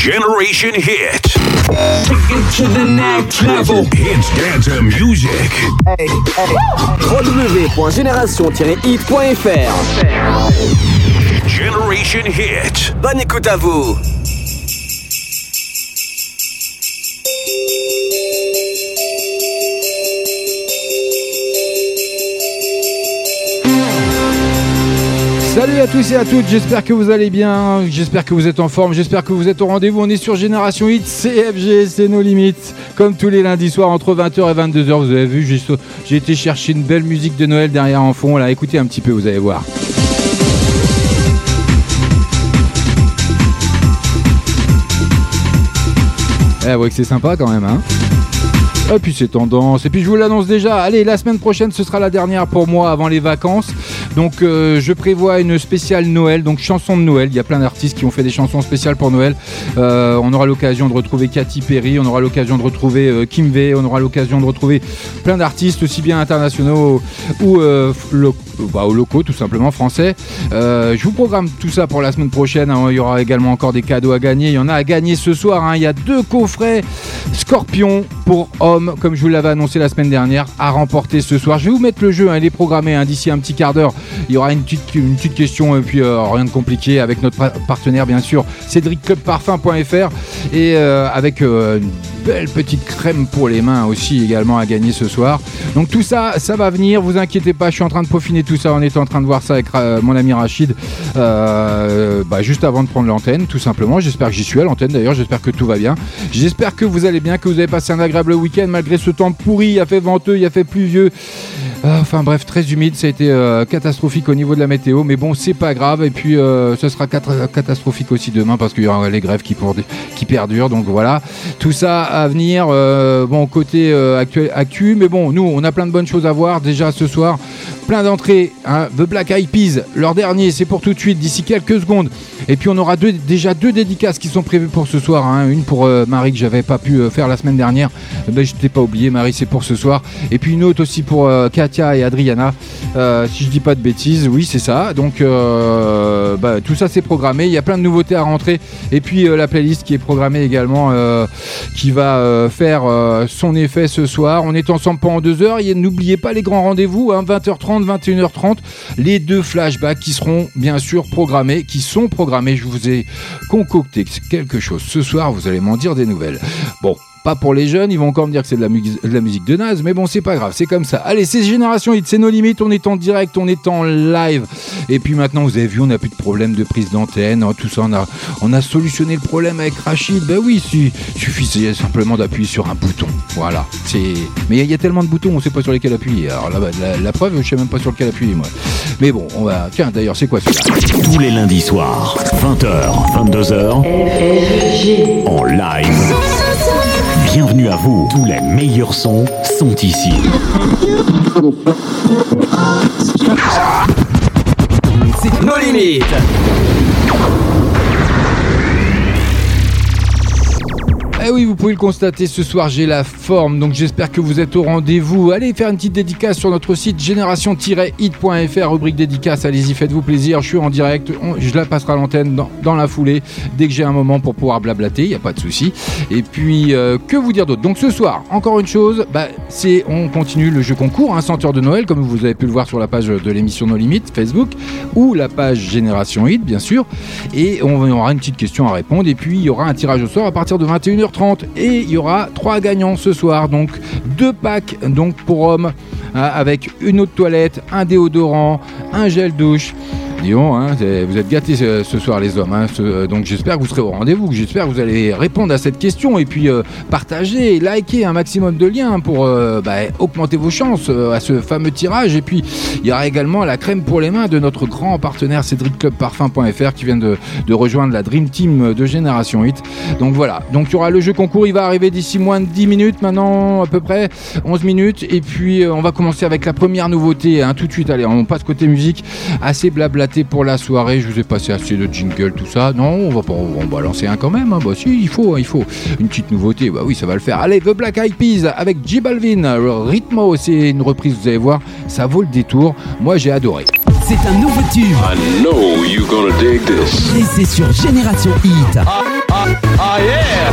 Generation Hit. Take it to the next level. Hits dance music. Hey, www.génération-hit.fr Generation Hit. Bonne écoute à vous. À tous et à toutes, j'espère que vous allez bien, j'espère que vous êtes en forme, j'espère que vous êtes au rendez-vous. On est sur Génération 8, CFG, c'est nos limites. Comme tous les lundis soirs entre 20h et 22h, vous avez vu, j'ai été chercher une belle musique de Noël derrière en fond. Là, écoutez un petit peu, vous allez voir. Eh, ouais, que c'est sympa quand même, hein. Et puis c'est tendance. Et puis je vous l'annonce déjà. Allez, la semaine prochaine, ce sera la dernière pour moi avant les vacances. Donc euh, je prévois une spéciale Noël, donc chanson de Noël. Il y a plein d'artistes qui ont fait des chansons spéciales pour Noël. Euh, on aura l'occasion de retrouver Katy Perry, on aura l'occasion de retrouver euh, Kim V, on aura l'occasion de retrouver plein d'artistes aussi bien internationaux ou bah, aux locaux tout simplement français. je vous programme tout ça pour la semaine prochaine. Hein. Il y aura également encore des cadeaux à gagner. Il y en a à gagner ce soir. Hein. Il y a deux coffrets Scorpion pour hommes, comme je vous l'avais annoncé la semaine dernière, à remporter ce soir. Je vais vous mettre le jeu, hein, il est programmé d'ici un petit quart d'heure. Il y aura une petite, une petite question et puis euh, rien de compliqué avec notre partenaire bien sûr, cédricclubparfum.fr et euh, avec euh, une belle petite crème pour les mains aussi également à gagner ce soir. Donc tout ça, ça va venir, vous inquiétez pas, je suis en train de peaufiner tout ça, on est en train de voir ça avec mon ami Rachid bah, juste avant de prendre l'antenne, tout simplement. J'espère que j'y suis à l'antenne d'ailleurs, j'espère que tout va bien. J'espère que vous allez bien, que vous avez passé un agréable week-end malgré ce temps pourri, il a fait venteux, il a fait pluvieux. Euh, enfin bref, très humide, ça a été euh, catastrophique au niveau de la météo, mais bon, c'est pas grave. Et puis, euh, ce sera catastrophique aussi demain parce qu'il y aura les grèves qui, qui perdurent. Donc voilà, tout ça à venir. bon, côté actuel, actu, mais bon, nous, on a plein de bonnes choses à voir déjà ce soir plein d'entrées. Hein. The Black Eyed Peas, leur dernier, c'est pour tout de suite, d'ici quelques secondes. Et puis on aura déjà deux dédicaces qui sont prévues pour ce soir. Hein. Une pour euh, Marie que j'avais pas pu euh, faire la semaine dernière. Eh ben, je t'ai pas oublié, Marie, c'est pour ce soir. Et puis une autre aussi pour euh, Katia et Adriana. si je dis pas de bêtises, oui, c'est ça. Donc bah, tout ça c'est programmé. Il y a plein de nouveautés à rentrer. Et puis la playlist qui est programmée également, qui va faire son effet ce soir. On est ensemble pendant deux heures. N'oubliez pas les grands rendez-vous, hein, 20h30. 21h30, les deux flashbacks qui seront bien sûr programmés, qui sont programmés. Je vous ai concocté quelque chose ce soir, vous allez m'en dire des nouvelles. Bon, pas pour les jeunes, ils vont encore me dire que c'est de, la musique de naze, mais bon, c'est pas grave, c'est comme ça. Allez, c'est Génération Hit, c'est nos limites, on est en direct, on est en live. Et puis maintenant, vous avez vu, on n'a plus de problème de prise d'antenne, hein, tout ça, on a, on a solutionné le problème avec Rachid. Ben oui, il suffisait simplement d'appuyer sur un bouton. Voilà. C'est. Mais il y, a tellement de boutons, on sait pas sur lesquels appuyer. Alors là, la, la, preuve, je sais même pas sur lequel appuyer, moi. Mais bon, on va. Tiens, d'ailleurs, c'est quoi celui-là? Tous les lundis soirs, 20h, 22h, en live. Bienvenue à vous. Tous les meilleurs sons sont ici. C'est nos limites. Eh oui, vous pouvez le constater, ce soir j'ai la forme, donc j'espère que vous êtes au rendez-vous. Allez faire une petite dédicace sur notre site génération-hit.fr, rubrique dédicace, allez-y, faites-vous plaisir, je suis en direct, je la passerai à l'antenne dans, la foulée, dès que j'ai un moment pour pouvoir blablater, il n'y a pas de souci. Et puis, euh, que vous dire d'autre? Donc ce soir, encore une chose, bah, on continue le jeu concours, un hein, de Noël, comme vous avez pu le voir sur la page de l'émission No Limites Facebook, ou la page Génération Hit, bien sûr. Et on aura une petite question à répondre, et puis il y aura un tirage au sort à partir de 21h 30 et il y aura trois gagnants ce soir. Donc deux packs donc pour hommes hein, avec une eau de toilette, un déodorant, un gel douche Hein, vous êtes gâtés ce, soir les hommes. Hein, euh, donc j'espère que vous serez au rendez-vous, j'espère que vous allez répondre à cette question et puis euh, partager, liker un maximum de liens pour euh, bah, augmenter vos chances à ce fameux tirage. Et puis il y aura également la crème pour les mains de notre grand partenaire cédricclubparfum.fr qui vient de, rejoindre la Dream Team de Génération 8. Donc voilà, donc il y aura le jeu concours, il va arriver d'ici moins de 10 minutes maintenant à peu près, 11 minutes. Et puis on va commencer avec la première nouveauté, hein, tout de suite, allez, on passe côté musique, assez blabla pour la soirée, je vous ai passé assez de jingle, tout ça. Non, on va pas on va lancer un quand même. Hein. Bah si, il faut, hein, il faut. Une petite nouveauté, bah oui, ça va le faire. Allez, The Black Eyed Peas avec J Balvin. Le c'est une reprise, vous allez voir, ça vaut le détour. Moi, j'ai adoré. C'est un nouveau tube. I know you're gonna dig this. Et c'est sur Génération Hit. Ah, ah, ah yeah!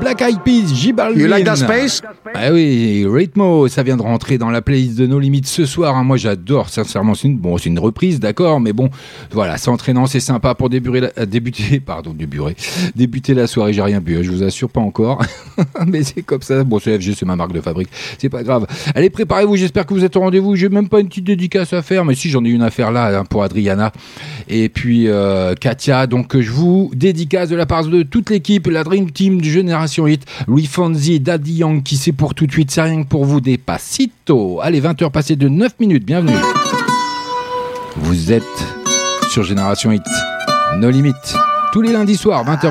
Black Eyed Peas, J Balvin. You like that space? Ah oui, Ritmo, ça vient de rentrer dans la playlist de No Limites ce soir. hein. Moi, j'adore, sincèrement. C'est une, bon, c'est une reprise, d'accord, mais bon, voilà, c'est entraînant, c'est sympa pour débuter, la- débuter, pardon, débuter, débuter la soirée. J'ai rien bu, hein, je vous assure, pas encore, mais c'est comme ça. Bon, c'est FG, c'est ma marque de fabrique, c'est pas grave. Allez, préparez-vous. J'espère que vous êtes au rendez-vous. J'ai même pas une petite dédicace à faire, mais si j'en ai une à faire là hein, pour Adriana et puis euh, Katia. Donc, je vous dédicace de la part de toute l'équipe, la Dream Team du Génération Hit, Louis Fonzi, Daddy Yankee, c'est pour tout de suite, c'est rien que pour vous des Passito. Allez, 20h passées de 9 minutes, bienvenue. Vous êtes sur Génération Hit, nos limites, tous les lundis soirs, 20h,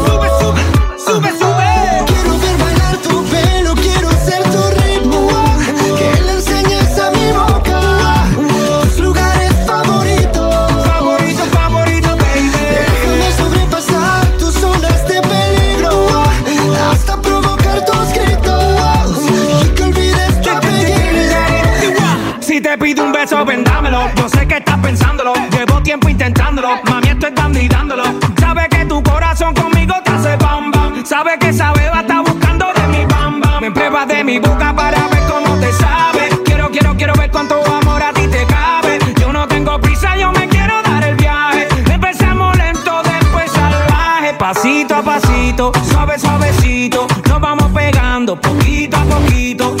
Intentándolo. Mami, esto es dando y dándolo. Sabe que tu corazón conmigo te hace bam bam. Sabe que esa beba está buscando de mi bam bam. Me pruebas de mi boca para ver cómo te sabe. Quiero, quiero, quiero ver cuánto amor a ti te cabe. Yo no tengo prisa, yo me quiero dar el viaje. Empezamos lento, después salvaje. Pasito a pasito, suave, suavecito. Nos vamos pegando poquito a poquito.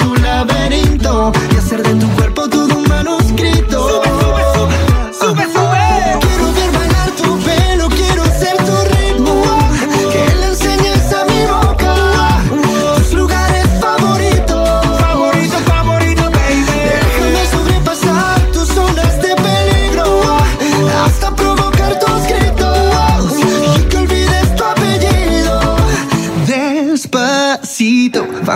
laberinto y hacer de tu cuerpo todo un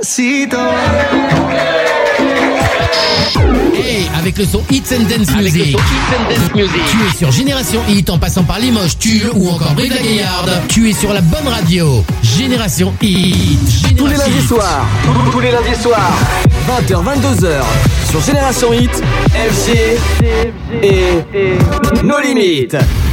Despacito. Hey, avec le son Hits and Dance Music. Tu es sur Génération Hit en passant par Limoges, Tulle ou encore Brive la Gaillarde. Tu es sur la bonne radio. Génération Hit. Tous les Génération lundis soirs, tous les lundis soirs, 20h, 22h, sur Génération Hit, FG et nos limites. No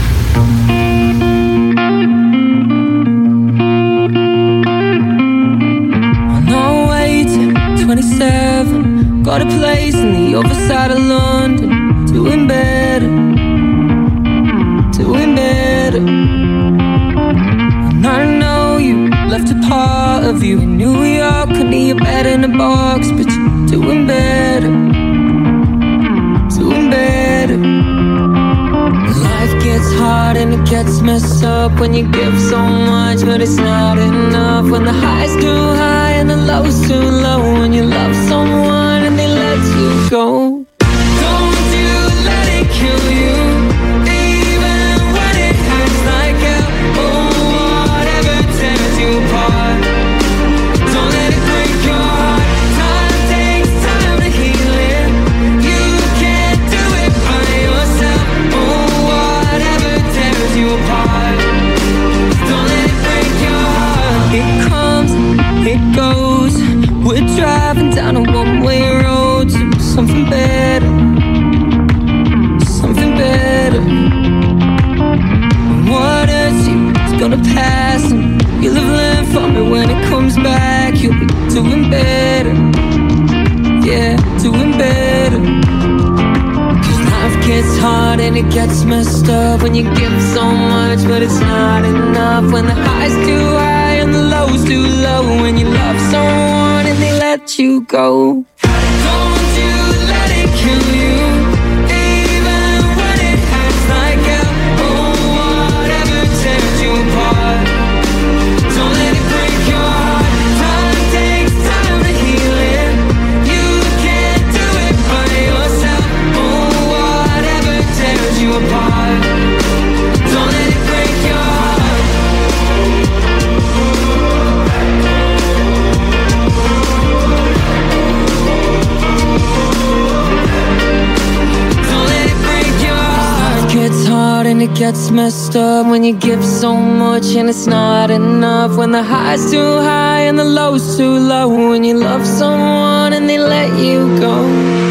27. Got a place in the other side of London. Doing better, doing better. And I know you left a part of you in New York under your bed in a box, but you're doing better, doing better. Life gets hard and it gets messed up when you give so much, but it's not enough. When the highs too high and the lows too low, when you love someone go. And it gets messed up when you give so much, but it's not enough. When the highs too high and the lows too low. When you love someone and they let you go. It gets messed up when you give so much and it's not enough. When the high's too high and the low's too low. When you love someone and they let you go.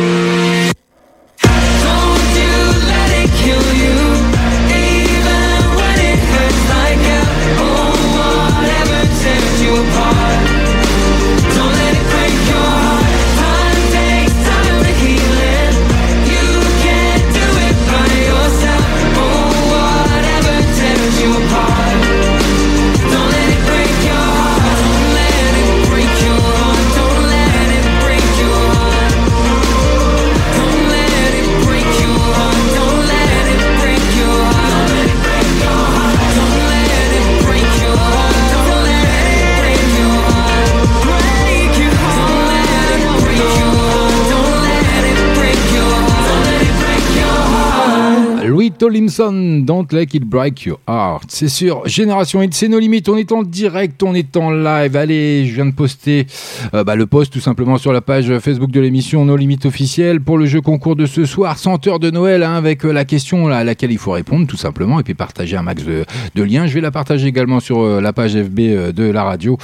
Don't Let It Break Your Heart. C'est sûr, Génération Hit, c'est nos limites. On est en direct, on est en live. Allez, je viens de poster euh, bah, le post tout simplement sur la page Facebook de l'émission Nos limites officielles pour le jeu concours de ce soir, 100 heures de Noël, hein, avec euh, la question à laquelle il faut répondre tout simplement et puis partager un max de, liens. Je vais la partager également sur euh, la page FB de la radio.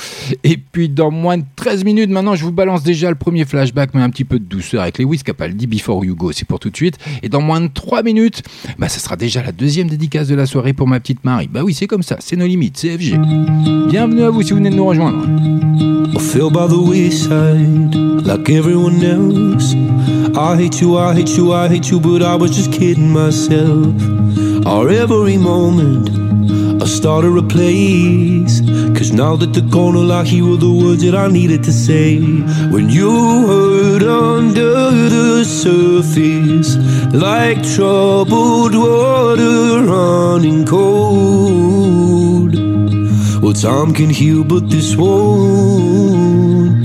Et puis dans moins de 13 minutes maintenant, je vous balance déjà le premier flashback, mais un petit peu de douceur avec Lewis Capaldi, Before You Go. C'est pour tout de suite. Et dans moins de 3 minutes, bah, ça sera déjà la deuxième dédicace de la soirée pour ma petite Marie. Bah oui, c'est comme ça, c'est nos limites, c'est FG. Bienvenue à vous si vous venez de nous rejoindre. I hate you, I hate you, I hate you, but I was just kidding myself. Our every moment, I started a place. Cause now that they're gone, all I hear were the words that I needed to say. When you hurt under the surface, like troubled water running cold. Well, time can heal, but this won't.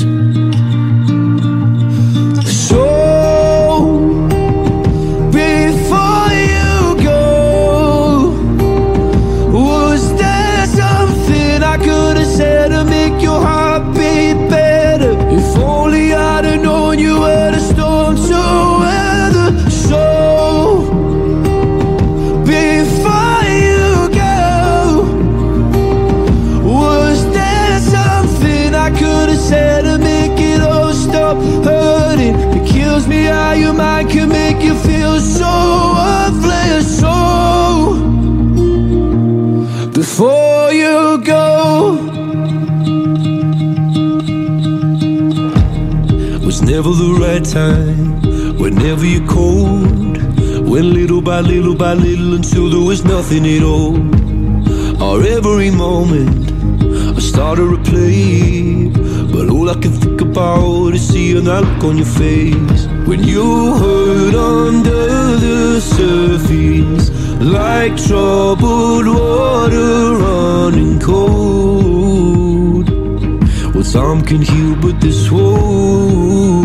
Never the right time, whenever you're cold. Little by little by little until there was nothing at all. Or every moment I started to play. But all I can think about is seeing that look on your face when you hurt under the surface like troubled water running cold. Well, some can heal, but this won't.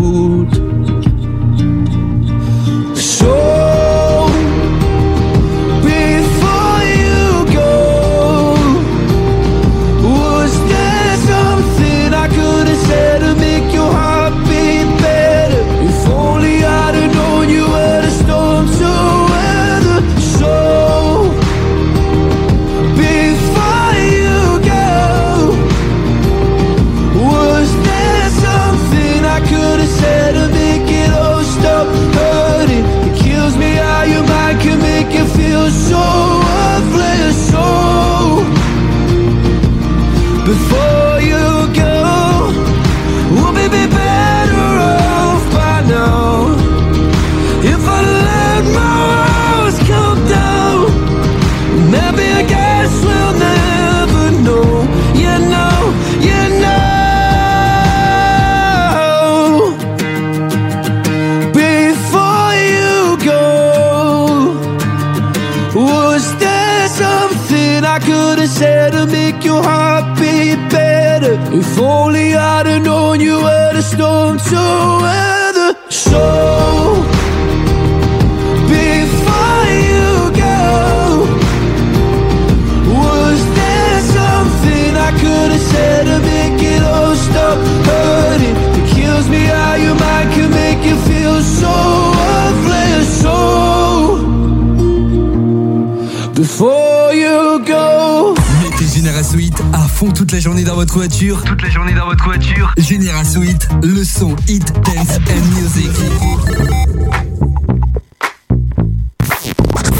La journée dans votre voiture. Toute la journée dans votre voiture. Génération Hit, le son Hit, Dance and Music.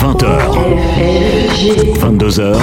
20h. 22h.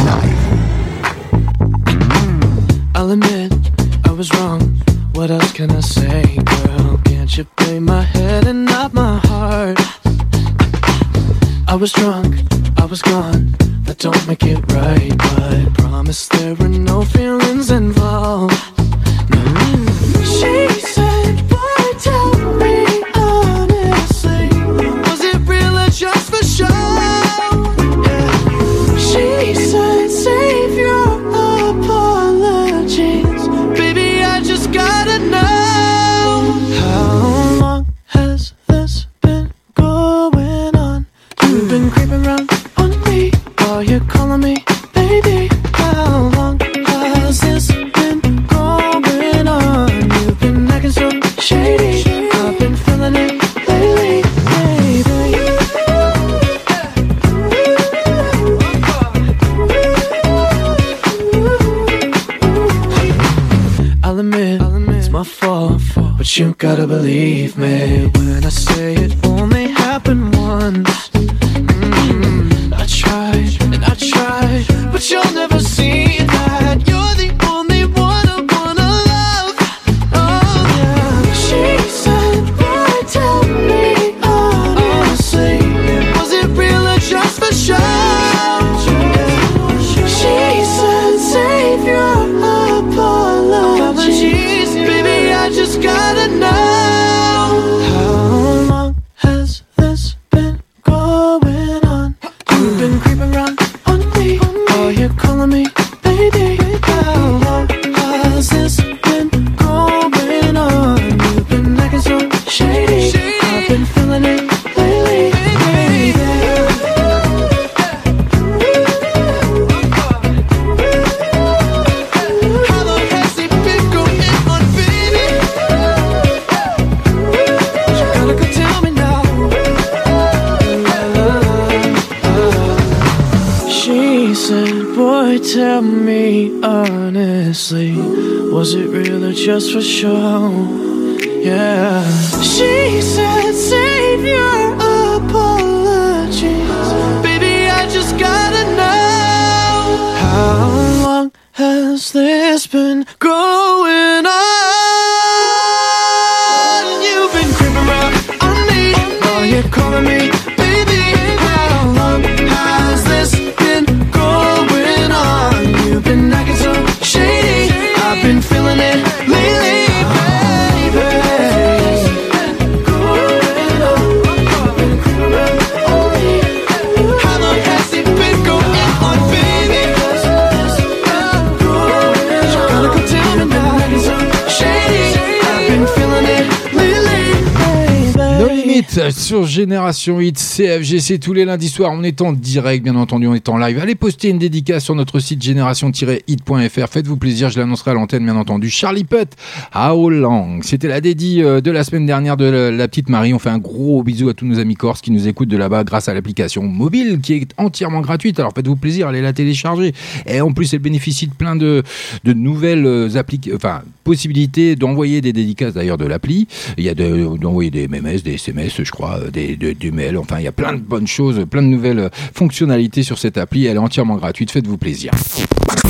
Génération Hit CFG, c'est tous les lundis soirs. On est en direct, bien entendu, on est en live. Allez poster une dédicace sur notre site génération-hit.fr. Faites-vous plaisir, je l'annoncerai à l'antenne, bien entendu. Charlie Putt, How Long. C'était la dédie euh, de la semaine dernière de la, petite Marie. On fait un gros bisou à tous nos amis corses qui nous écoutent de là-bas grâce à l'application mobile qui est entièrement gratuite. Alors faites-vous plaisir, allez la télécharger. Et en plus, elle bénéficie de plein de, nouvelles euh, applications, enfin, possibilités d'envoyer des dédicaces d'ailleurs de l'appli. Il y a de- d'envoyer des MMS, des SMS, je crois, euh, des, de- du mail. Enfin, il y a plein de bonnes choses, plein de nouvelles fonctionnalités sur cette appli. Elle est entièrement gratuite. Faites-vous plaisir.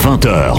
20h.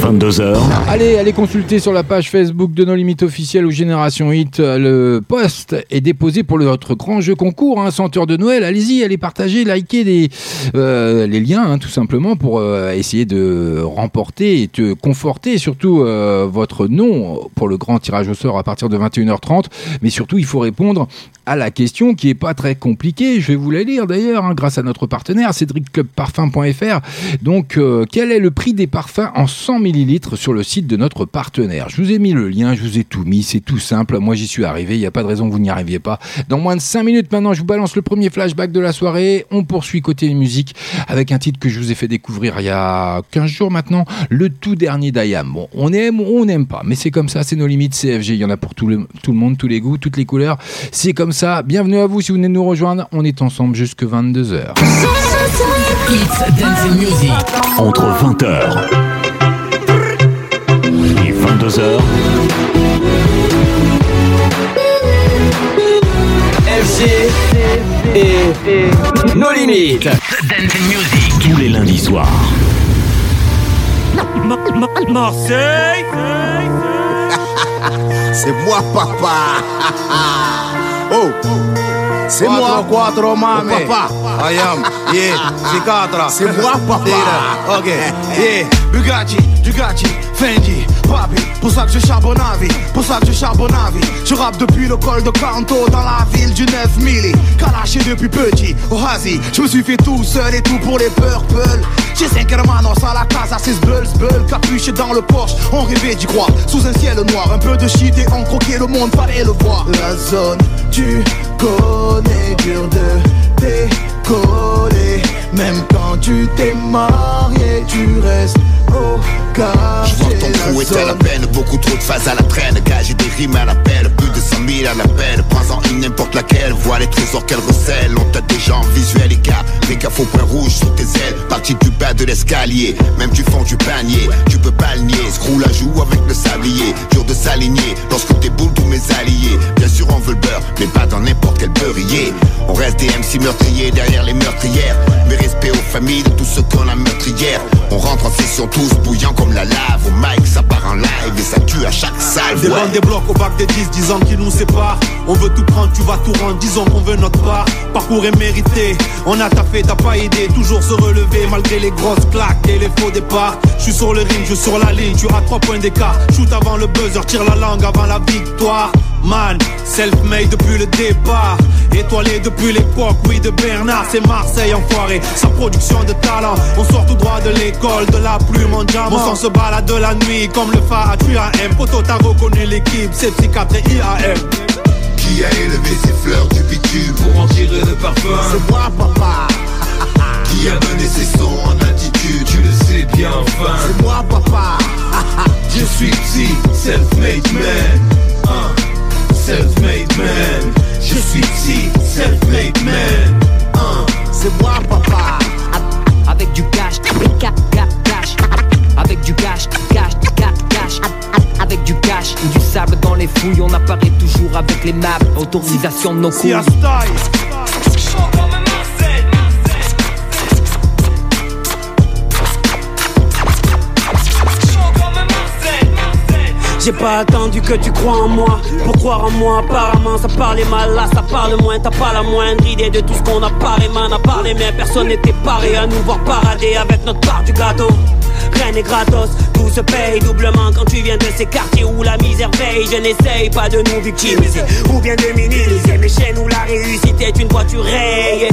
22h. Allez, allez consulter sur la page Facebook de nos limites officielles ou Génération Hit. Le post est déposé pour notre grand jeu concours, hein, 100 heures de Noël. Allez-y, allez partager, liker des, euh, les liens, hein, tout simplement, pour euh, essayer de remporter et de conforter surtout euh, votre nom pour le grand tirage au sort à partir de 21h30. Mais surtout, il faut répondre à la question qui est pas très compliquée. Je vais vous la lire d'ailleurs, hein, grâce à notre partenaire, cédricclubparfum.fr. Donc, euh, quel est le prix des parfums en 100 millilitres sur le site de notre partenaire? Je vous ai mis le lien, je vous ai tout mis, c'est tout simple. Moi, j'y suis arrivé, il n'y a pas de raison que vous n'y arriviez pas. Dans moins de 5 minutes maintenant, je vous balance le premier flashback de la soirée. On poursuit côté musique avec un titre que je vous ai fait découvrir il y a 15 jours maintenant, le tout dernier d'Ayam. Bon, on aime ou on n'aime pas, mais c'est comme ça, c'est nos limites CFG. Il y en a pour tout le monde, tous les goûts, toutes les couleurs. C'est comme ça. Bienvenue à vous si vous venez de nous rejoindre. On est ensemble jusque 22h. It's Dancing Music. Entre 20h 22h. FG et nos limites. Dancing Music. Tous les lundis soirs. Marseille C'est moi, papa. oh, c'est moi. Quattro mame. Oh, papa. I am, yeah, Cicatra. C'est moi, papa. Tira. Ok, yeah. Bugatti, Bugatti, Fendi, Papi. Pour ça que je charbonne à vie, pour ça que je charbonne à vie. Je rappe depuis le col de Canto dans la ville du 9 milli. Kalaché depuis petit, au Hazi. Je me suis fait tout seul et tout pour les purple. J'ai 5 hermanos à la casa, 6 bulls, bulls, capuché dans le Porsche. On rêvait d'y croire, sous un ciel noir. Un peu de shit et on croquait le monde, fallait le voir. La zone, tu connais, dur de décoller. Même quand tu t'es marié, tu restes au Je vois ton trou est à la peine, beaucoup trop de phases à la traîne. Gars j'ai des rimes à la peine, plus de 100 000 à la peine. Prends-en une n'importe laquelle, vois les trésors qu'elle recèle. On t'a déjà en visuel les gars, fais gaffe au point rouge sous tes ailes. Parti du bas de l'escalier, même du fond du panier. Tu peux pas le nier, screw la joue avec le sablier. Dur de s'aligner, lorsque t'es boule tous mes alliés. Bien sûr on veut le beurre, mais pas dans n'importe quel beurrier. On reste des MC meurtriers derrière les meurtrières. Mais respect aux familles de tous ceux qu'on a meurtrière. On rentre en session tous bouillants comme la lave Au mic ça part en live et ça tue à chaque salle Des ouais. bandes, des blocs au bac des 10, 10 ans qui nous séparent. On veut tout prendre, tu vas tout rendre, disons qu'on veut notre part. Parcours est mérité, on a taffé, t'as pas aidé. Toujours se relever malgré les grosses claques et les faux départs. Je suis sur le ring, je suis sur la ligne, tu as 3 points d'écart. Shoot avant le buzzer, tire la langue avant la victoire. Man, self-made depuis le départ. Étoilé depuis l'époque, oui, de Bernard, c'est Marseille enfoiré. Sa production de talent, on sort tout droit de l'école, de la plume en diamant. On s'en se balade de la nuit comme le phare à QAM. Poto, t'as reconnu l'équipe, c'est psychiatre et IAM. Qui a élevé ses fleurs du bitume Pour en tirer le parfum? C'est moi papa Qui a donné ses sons en attitude Tu le sais bien enfin C'est moi papa Je suis psy, self-made man Hein, Self-made man. Je suis psy, self-made man. Hein, C'est moi papa. Avec du cash, cash, cash Avec du cash, cash, cash, cash. Avec du cash ou du sable dans les fouilles. On apparaît toujours avec les maps. Autorisation de nos couilles J'ai pas attendu que tu crois en moi. Pour croire en moi apparemment ça parlait mal. Là ça parle moins T'as pas la moindre idée de tout ce qu'on a parlé Man. A parlé mais personne n'était paré À nous voir parader avec notre part du gâteau Rien n'est gratos, tout se paye doublement quand tu viens de ces quartiers où la misère veille. Je n'essaye pas de nous victimiser ou bien de minimiser mes chaînes où la réussite est une voiture rayée.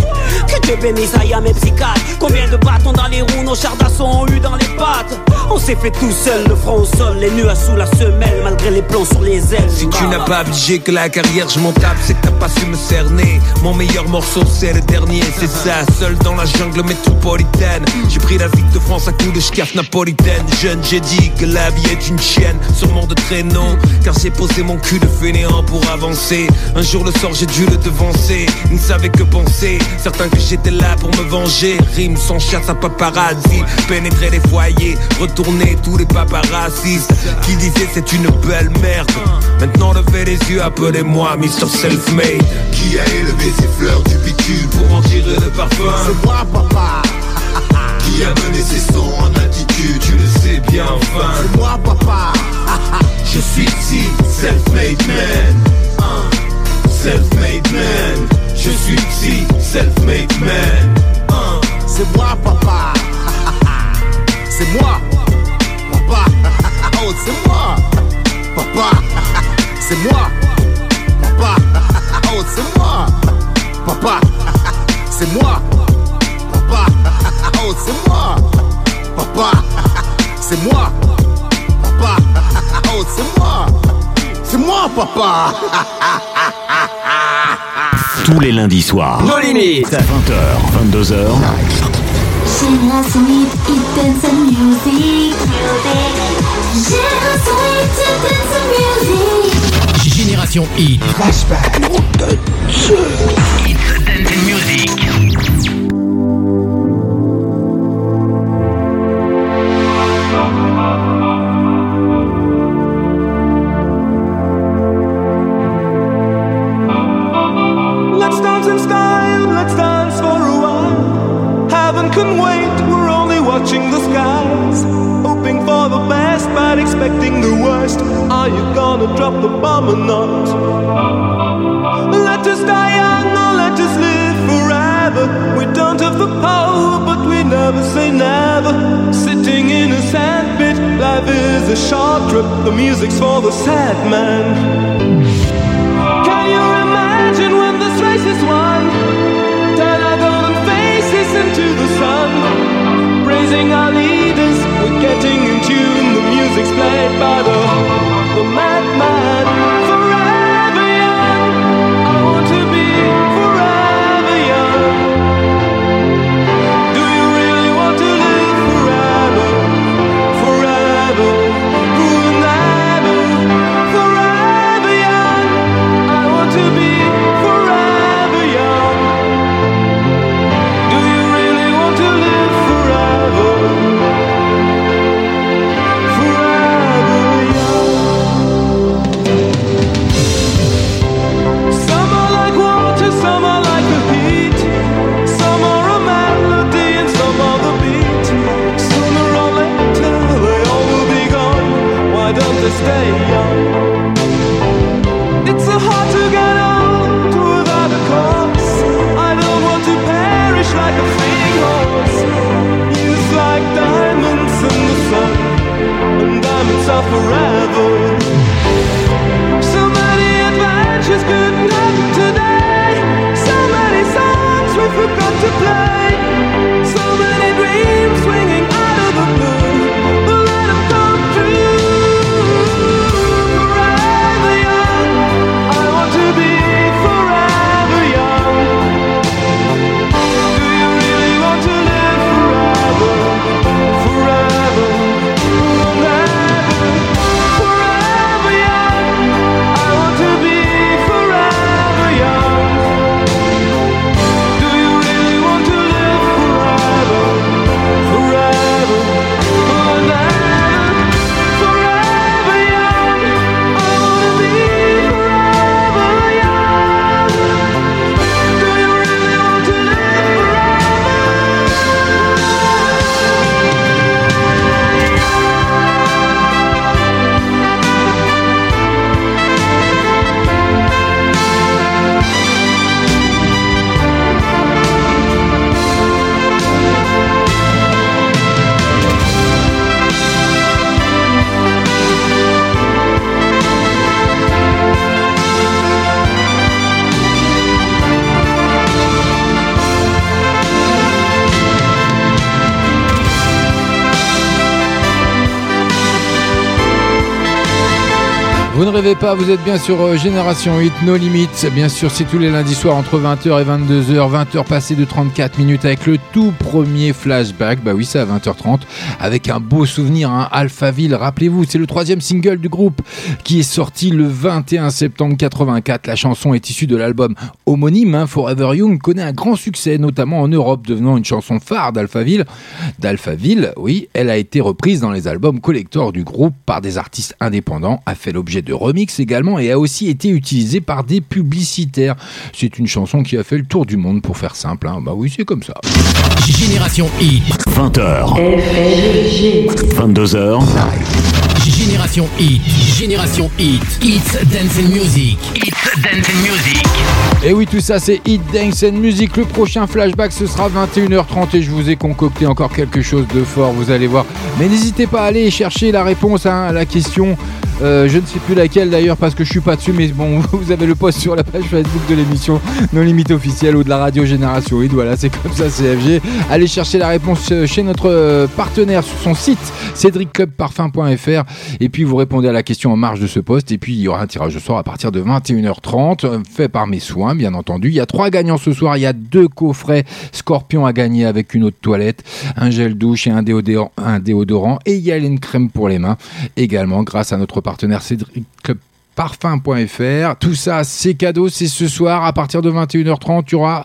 Que Dieu bénisse Aya mes psychiatres. Combien de bâtons dans les roues nos chars d'assaut ont eu dans les pattes. On s'est fait tout seul, le front au sol, les nuages sous la semelle, malgré les plombs sur les ailes. Si tu n'as pas budget que la carrière je m'en C'est que t'as pas su me cerner Mon meilleur morceau c'est le dernier C'est ça, seul dans la jungle métropolitaine J'ai pris la ville de France à coups de schcaf Jeune j'ai dit que la vie est une chienne. Sûrement de traîneau Car j'ai posé mon cul de fainéant pour avancer. Un jour le sort j'ai dû le devancer. Il ne savait que penser. Certains que j'étais là pour me venger. Rime sans chasse à paparazzi Pénétrer les foyers Retourner tous les paparazzis. Qui disaient c'est une belle merde. Maintenant levez les yeux, appelez-moi Mr. Self-Made. Qui a élevé ses fleurs du bitume Pour en tirer le parfum? C'est moi papa. Qui a donné ses sons en attitude Tu le sais bien enfin C'est moi papa. Je suis ici, self-made man. Self-made man. Je suis ici, self-made man. C'est moi papa. C'est moi Papa. Oh c'est moi Papa. C'est moi Papa. Oh c'est moi Papa. C'est moi C'est moi Papa Oh c'est moi C'est moi papa Tous les lundis soirs. Nos limites. 20h, 22h. Génération Hit, Hit Dance and Music. Génération Hit, Hit Dance and Music. Génération Hit. Flashback. Hit Dance and Music. Music's for the sad man. Vous ne rêvez pas, vous êtes bien sur euh, Génération 8, No Limites. Bien sûr, c'est tous les lundis soirs entre 20h et 22h. 20h passées de 34 minutes avec le tout premier flashback. Bah oui, c'est à 20h30. Avec un beau souvenir, un Alphaville. Rappelez-vous, c'est le troisième single du groupe qui est sorti le 21 septembre 84. La chanson est issue de l'album homonyme, hein, Forever Young, connaît un grand succès, notamment en Europe, devenant une chanson phare d'Alphaville. D'Alphaville, oui, elle a été reprise dans les albums collector du groupe par des artistes indépendants, a fait l'objet de remix également et a aussi été utilisée par des publicitaires. C'est une chanson qui a fait le tour du monde pour faire simple. hein. Bah oui, c'est comme ça. Génération Hit. 20h. 22h. Génération Hit. Génération Hit. It's Dance and Music. It's Dance and Music. Et oui, tout ça, c'est Hit Dance and Music. Le prochain flashback, ce sera 21h30 et je vous ai concocté encore quelque chose de fort, vous allez voir. Mais n'hésitez pas à aller chercher la réponse hein, à la question. Euh, je ne sais plus laquelle d'ailleurs parce que je suis pas dessus, mais bon, vous avez le post sur la page Facebook de l'émission Non Limite officielle ou de la radio Génération Hit. Voilà, c'est comme ça, CFG. Allez chercher la réponse chez notre partenaire sur son site cédricclubparfum.fr et puis vous répondez à la question en marge de ce poste. Et puis il y aura un tirage au sort à partir de 21h30 euh, fait par mes soins bien entendu. Il y a trois gagnants ce soir, il y a deux coffrets Scorpion à gagner avec une eau de toilette, un gel douche et un déodorant, et il y a une crème pour les mains. Également grâce à notre partenaire Cédric Club parfum.fr. Tout ça, c'est cadeau, c'est ce soir à partir de 21h30. Tu auras,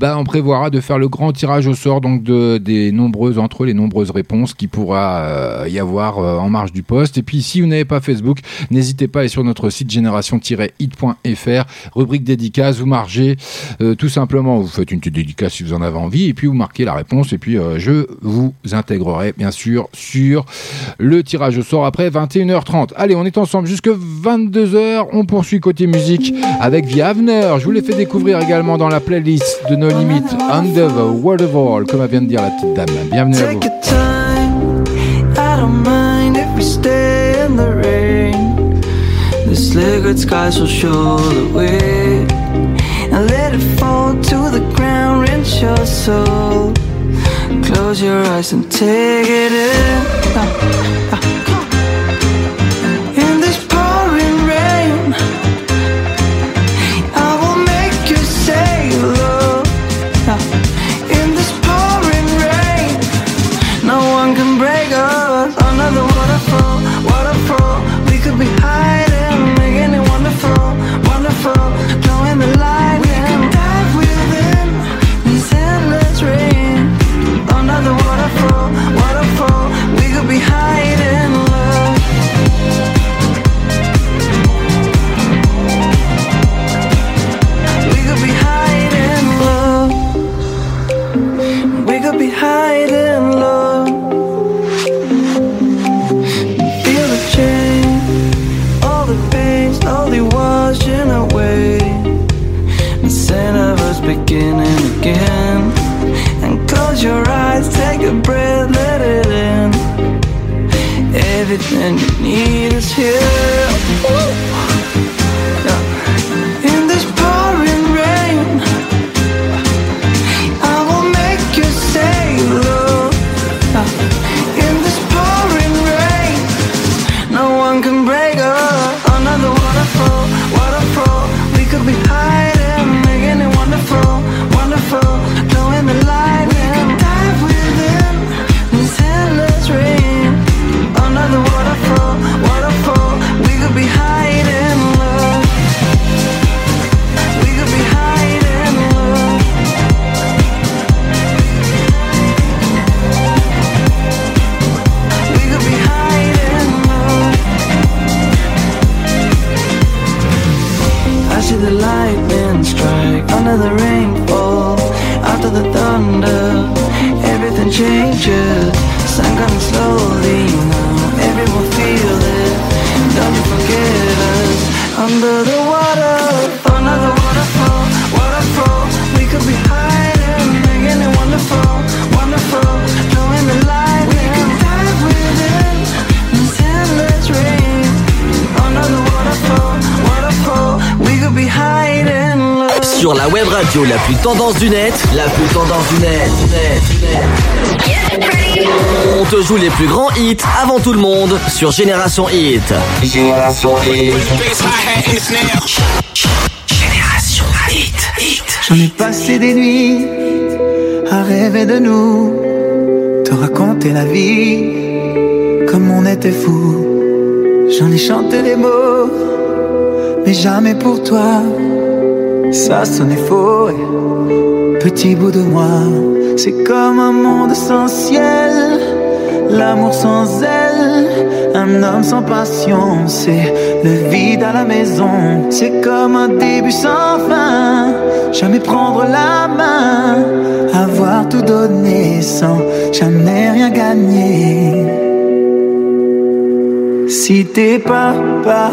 bah, on prévoira de faire le grand tirage au sort donc de, des nombreuses entre les nombreuses réponses qui pourra euh, y avoir euh, en marge du poste. Et puis si vous n'avez pas Facebook, n'hésitez pas à aller sur notre site génération-hit.fr, rubrique dédicace, vous margez euh, tout simplement, vous faites une dédicace si vous en avez envie, et puis vous marquez la réponse, et puis je vous intégrerai bien sûr sur le tirage au sort après 21h30. Allez, on est ensemble jusque 22h, on poursuit côté musique avec Viavner. Je vous l'ai fait découvrir également dans la playlist de No Limit, Under the Waterfall, comme vient de dire la petite dame. Bienvenue à vous. And let it fall to the ground, rinse your soul. Close your eyes and take it in. Ah, ah, tendance du net, la plus tendance du net, net, net. On te joue les plus grands hits avant tout le monde sur Génération Hit. Génération Hit. Génération Hit, Hit. J'en ai passé des nuits à rêver de nous, te raconter la vie comme on était fou. J'en ai chanté des mots, mais jamais pour toi. Ça sonnait faux, et petit bout de moi. C'est comme un monde sans ciel, l'amour sans aile, un homme sans passion. C'est le vide à la maison, c'est comme un début sans fin. Jamais prendre la main, avoir tout donné sans jamais rien gagner. Si t'es pas, pas,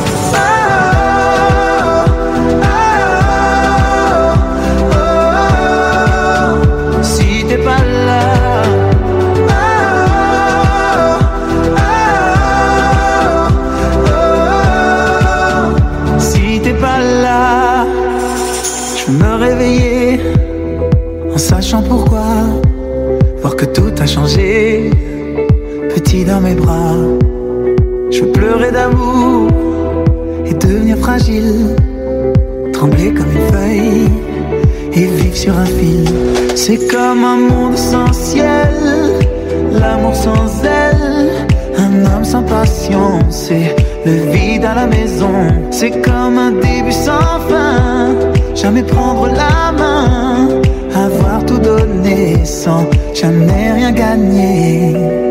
Je pleurais d'amour devenir fragile, trembler comme une feuille et vivre sur un fil. C'est comme un monde sans ciel, l'amour sans aile, un homme sans passion, c'est le vide à la maison. C'est comme un début sans fin, jamais prendre la main, avoir tout donné sans jamais rien gagner.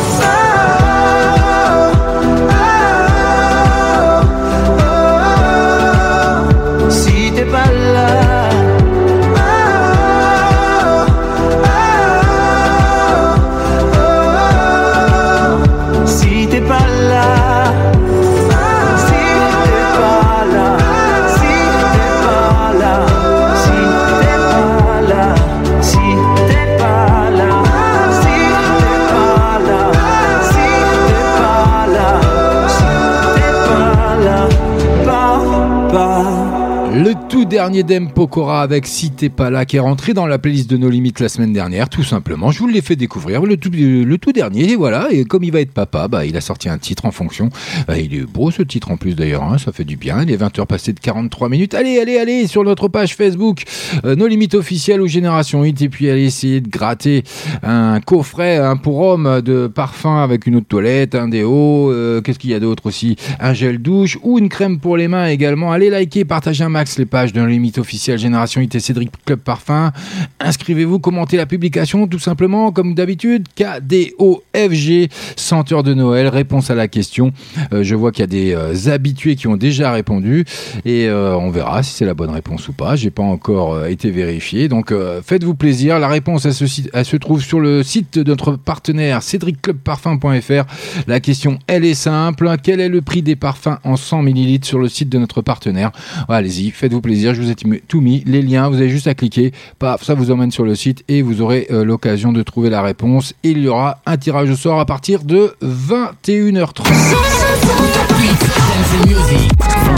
Dernier d'Em Pokora avec Si t'es pas là qui est rentré dans la playlist de nos limites la semaine dernière, tout simplement. Je vous l'ai fait découvrir le tout, dernier, et voilà. Et comme il va être papa, bah, il a sorti un titre en fonction. Euh, il est beau ce titre en plus d'ailleurs, hein, ça fait du bien. Il est 20h passé de 43 minutes. Allez, allez, allez, sur notre page Facebook, euh, nos limites officielles ou Génération 8, et puis allez essayer de gratter un coffret, un pour homme de parfum avec une eau de toilette, un déo, euh, qu'est-ce qu'il y a d'autre aussi? Un gel douche ou une crème pour les mains également. Allez liker, partager un max les pages de nos limites officielles Génération 8 et Cédric Club Parfum. Inscrivez-vous, commentez la publication tout simplement comme d'habitude. KDOFG, senteur de Noël, réponse à la question. Euh, je vois qu'il y a des euh, habitués qui ont déjà répondu et euh, on verra si c'est la bonne réponse ou pas. J'ai pas encore été vérifié. Donc faites-vous plaisir. La réponse elle se, elle se trouve sur le site de notre partenaire cédricclubparfum.fr. La question elle est simple. Quel est le prix des parfums en 100 ml sur le site de notre partenaire? Allez-y, faites-vous plaisir. Vous ai tout mis. Les liens, vous avez juste à cliquer. Paf, ça vous emmène sur le site et vous aurez euh, l'occasion de trouver la réponse. Il y aura un tirage au sort à partir de 21h30.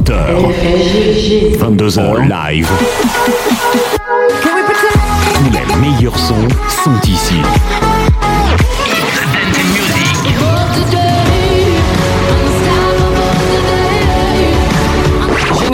20h, 22h live. Tous les meilleurs sons sont ici.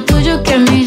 tuyo que a mí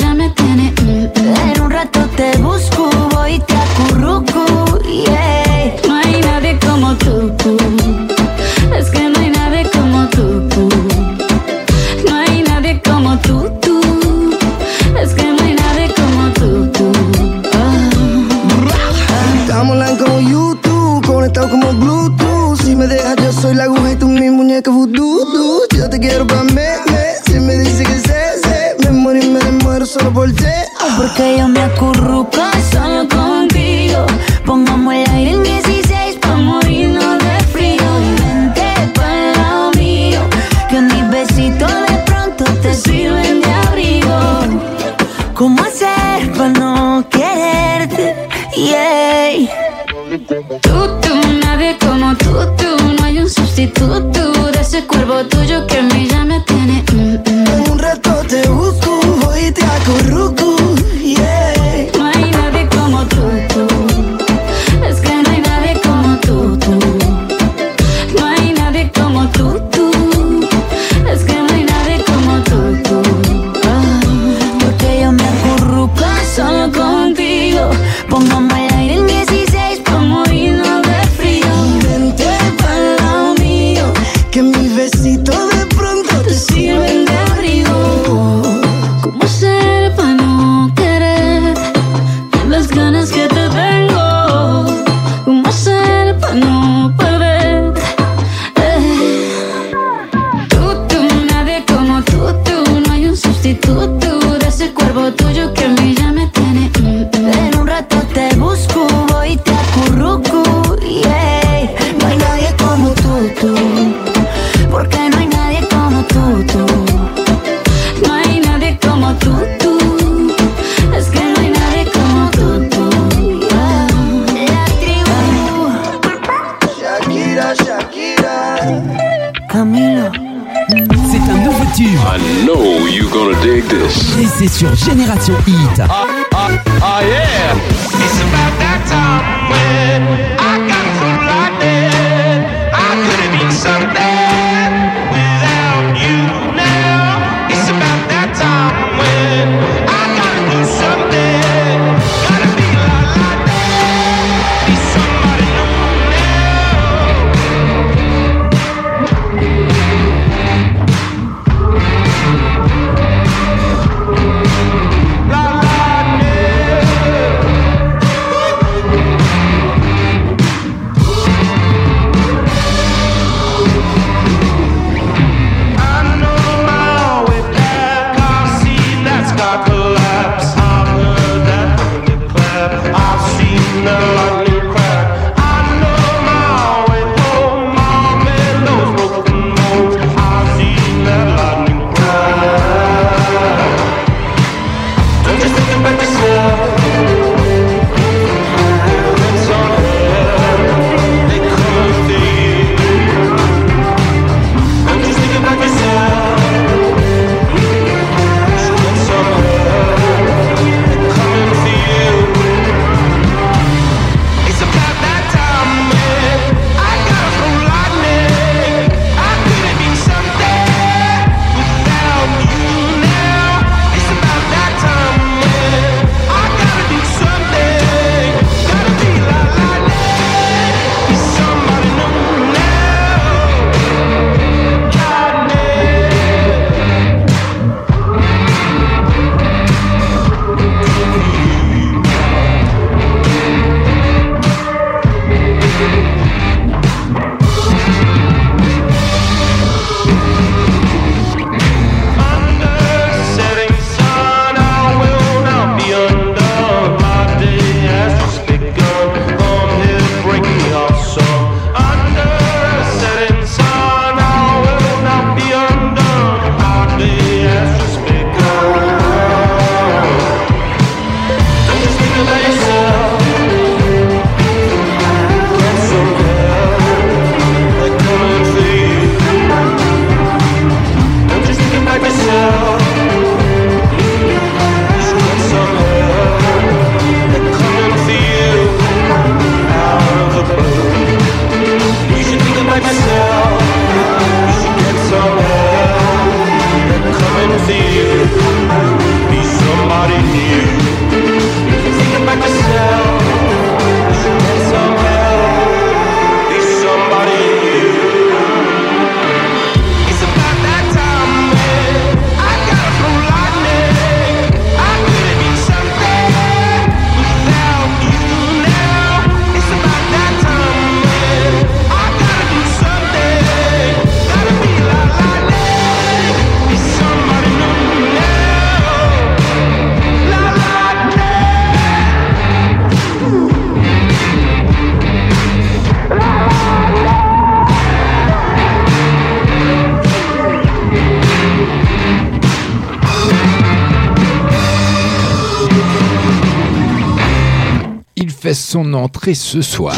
son entrée ce soir.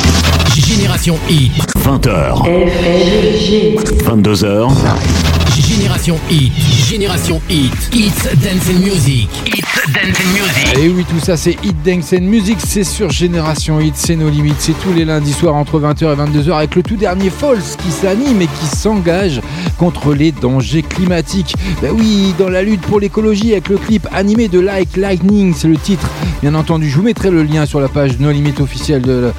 Génération Hit. 20h. 22h. Génération Hit. Génération Hit. It's Dance and Music. It's Dance and Music. Et oui, tout ça, c'est Hit Dance and Music, c'est sur Génération Hit, c'est nos limites, c'est tous les lundis soirs entre 20h et 22h avec le tout dernier False qui s'anime et qui s'engage contre les dangers climatiques. Ben oui, dans la lutte pour l'écologie avec le clip animé de Like Lightning, c'est le titre. Bien entendu, je vous mettrai le lien sur la page No Limit officielle de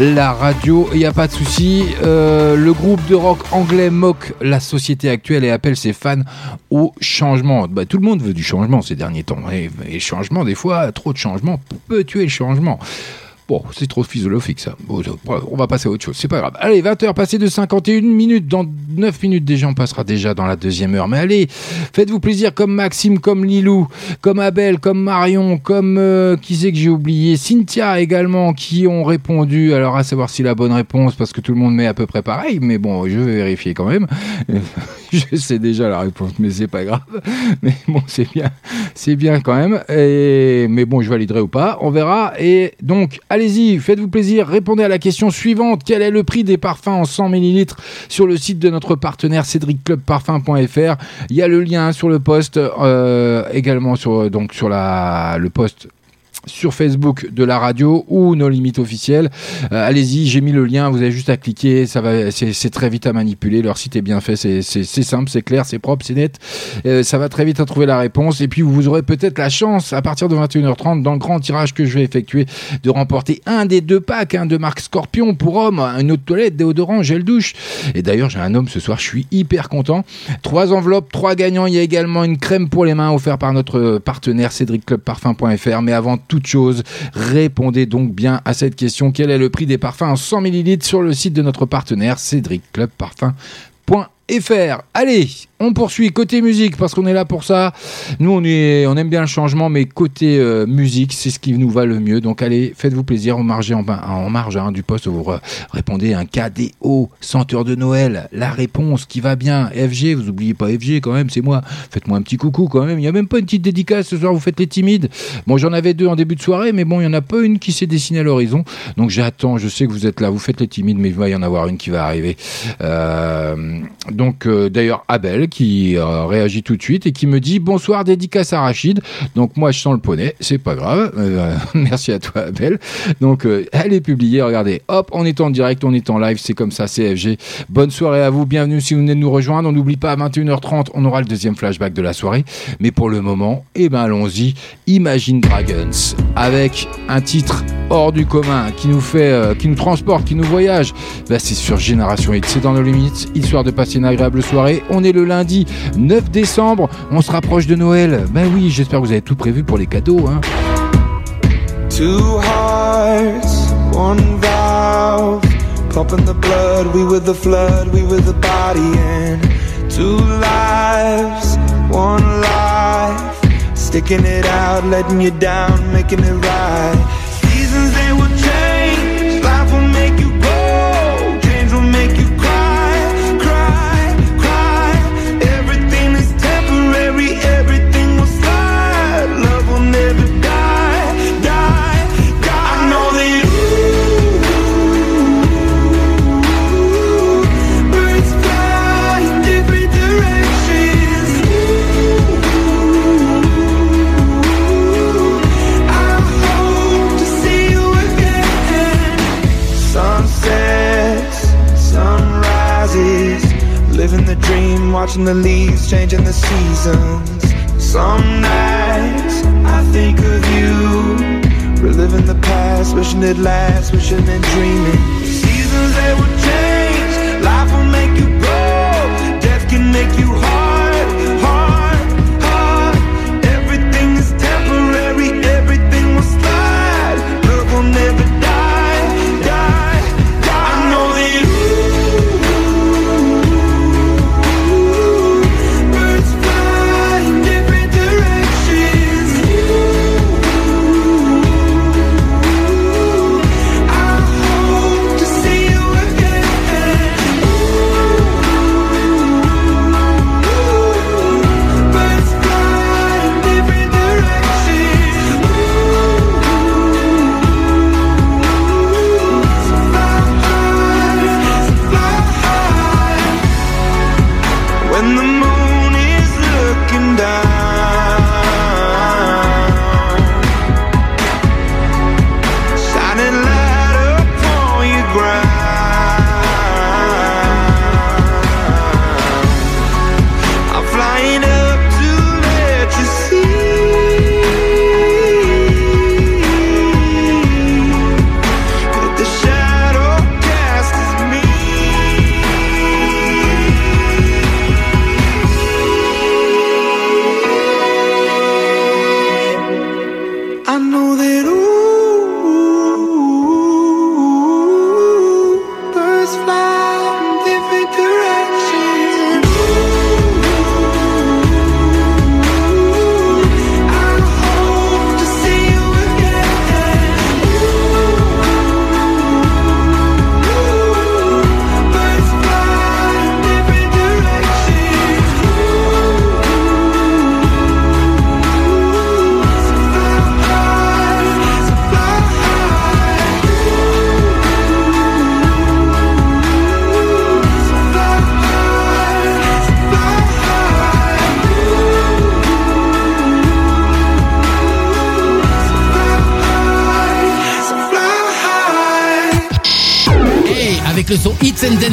la radio, il n'y a pas de souci. Euh, le groupe de rock anglais moque la société actuelle et appelle ses fans au changement. Bah, tout le monde veut du changement ces derniers temps. Et, et changement, des fois, trop de changement peut tuer le changement. Bon, c'est trop philosophique ça. On va passer à autre chose, c'est pas grave. Allez, 20h passées de 51 minutes. Dans 9 minutes déjà, on passera déjà dans la deuxième heure. Mais allez, faites-vous plaisir comme Maxime, comme Lilou, comme Abel, comme Marion, comme euh, qui c'est que j'ai oublié? Cynthia également, qui ont répondu. Alors à savoir si la bonne réponse, parce que tout le monde met à peu près pareil, mais bon, je vais vérifier quand même. je sais déjà la réponse, mais c'est pas grave. Mais bon, c'est bien, c'est bien quand même. Mais bon, je validerai ou pas, on verra. Et donc, allez-y, faites-vous plaisir, répondez à la question suivante. Quel est le prix des parfums en 100 ml sur le site de notre partenaire cédricclubparfum.fr Il y a le lien sur le post, euh, également sur, donc, sur la, le post sur Facebook de la radio ou nos limites officielles. Euh, Allez-y, j'ai mis le lien, vous avez juste à cliquer, ça va, c'est très vite à manipuler. Leur site est bien fait, c'est simple, c'est clair, c'est propre, c'est net. Euh, ça va très vite à trouver la réponse. Et puis vous aurez peut-être la chance, à partir de 21h30, dans le grand tirage que je vais effectuer, de remporter un des deux packs hein, de marque Scorpion pour homme, une autre toilette, déodorant, gel douche. Et d'ailleurs, j'ai un homme ce soir, je suis hyper content. Trois enveloppes, trois gagnants. Il y a également une crème pour les mains offerte par notre partenaire cédricclubparfum.fr. Mais avant chose, répondez donc bien à cette question. Quel est le prix des parfums en 100 ml sur le site de notre partenaire cédricclubparfum.fr Allez, on poursuit côté musique parce qu'on est là pour ça. Nous, on, est, on aime bien le changement, mais côté euh, musique, c'est ce qui nous va le mieux. Donc allez, faites-vous plaisir, en marge, en, en marge hein, du poste, vous répondez un KDO, senteur de Noël, la réponse qui va bien. FG, vous oubliez pas FG quand même, c'est moi. Faites-moi un petit coucou quand même. Il y a même pas une petite dédicace ce soir, vous faites les timides. Bon, j'en avais deux en début de soirée, mais bon, il y en a pas une qui s'est dessinée à l'horizon. Donc j'attends, je sais que vous êtes là, vous faites les timides, mais il va y en avoir une qui va arriver. Euh, donc euh, d'ailleurs, Abel qui euh, réagit tout de suite et qui me dit bonsoir dédicace à Rachid. Donc moi je sens le poney, c'est pas grave. Euh, merci à toi Abel. Donc euh, elle est publiée, regardez, hop, on est en direct, on est en live, c'est comme ça, CFG. Bonne soirée à vous, bienvenue si vous venez de nous rejoindre. On n'oublie pas à 21h30, on aura le deuxième flashback de la soirée. Mais pour le moment, eh ben allons-y, Imagine Dragons avec un titre hors du commun qui nous fait, qui nous transporte, qui nous voyage. Ben, c'est sur Génération Hit, c'est dans nos limites, histoire de passer une agréable soirée. On est le lundi 9 décembre, on se rapproche de Noël. Ben oui, j'espère que vous avez tout prévu pour les cadeaux. Hein. Two hearts, one valve. Pumping the blood, we were the flood, we were the body. And two lives, one life. Sticking it out, letting you down, making it right. Watching the leaves changing the seasons. Some nights I think of you, reliving the past, wishing it lasts, wishing and dreaming. Seasons they will change, life will make you grow, death can make you hard,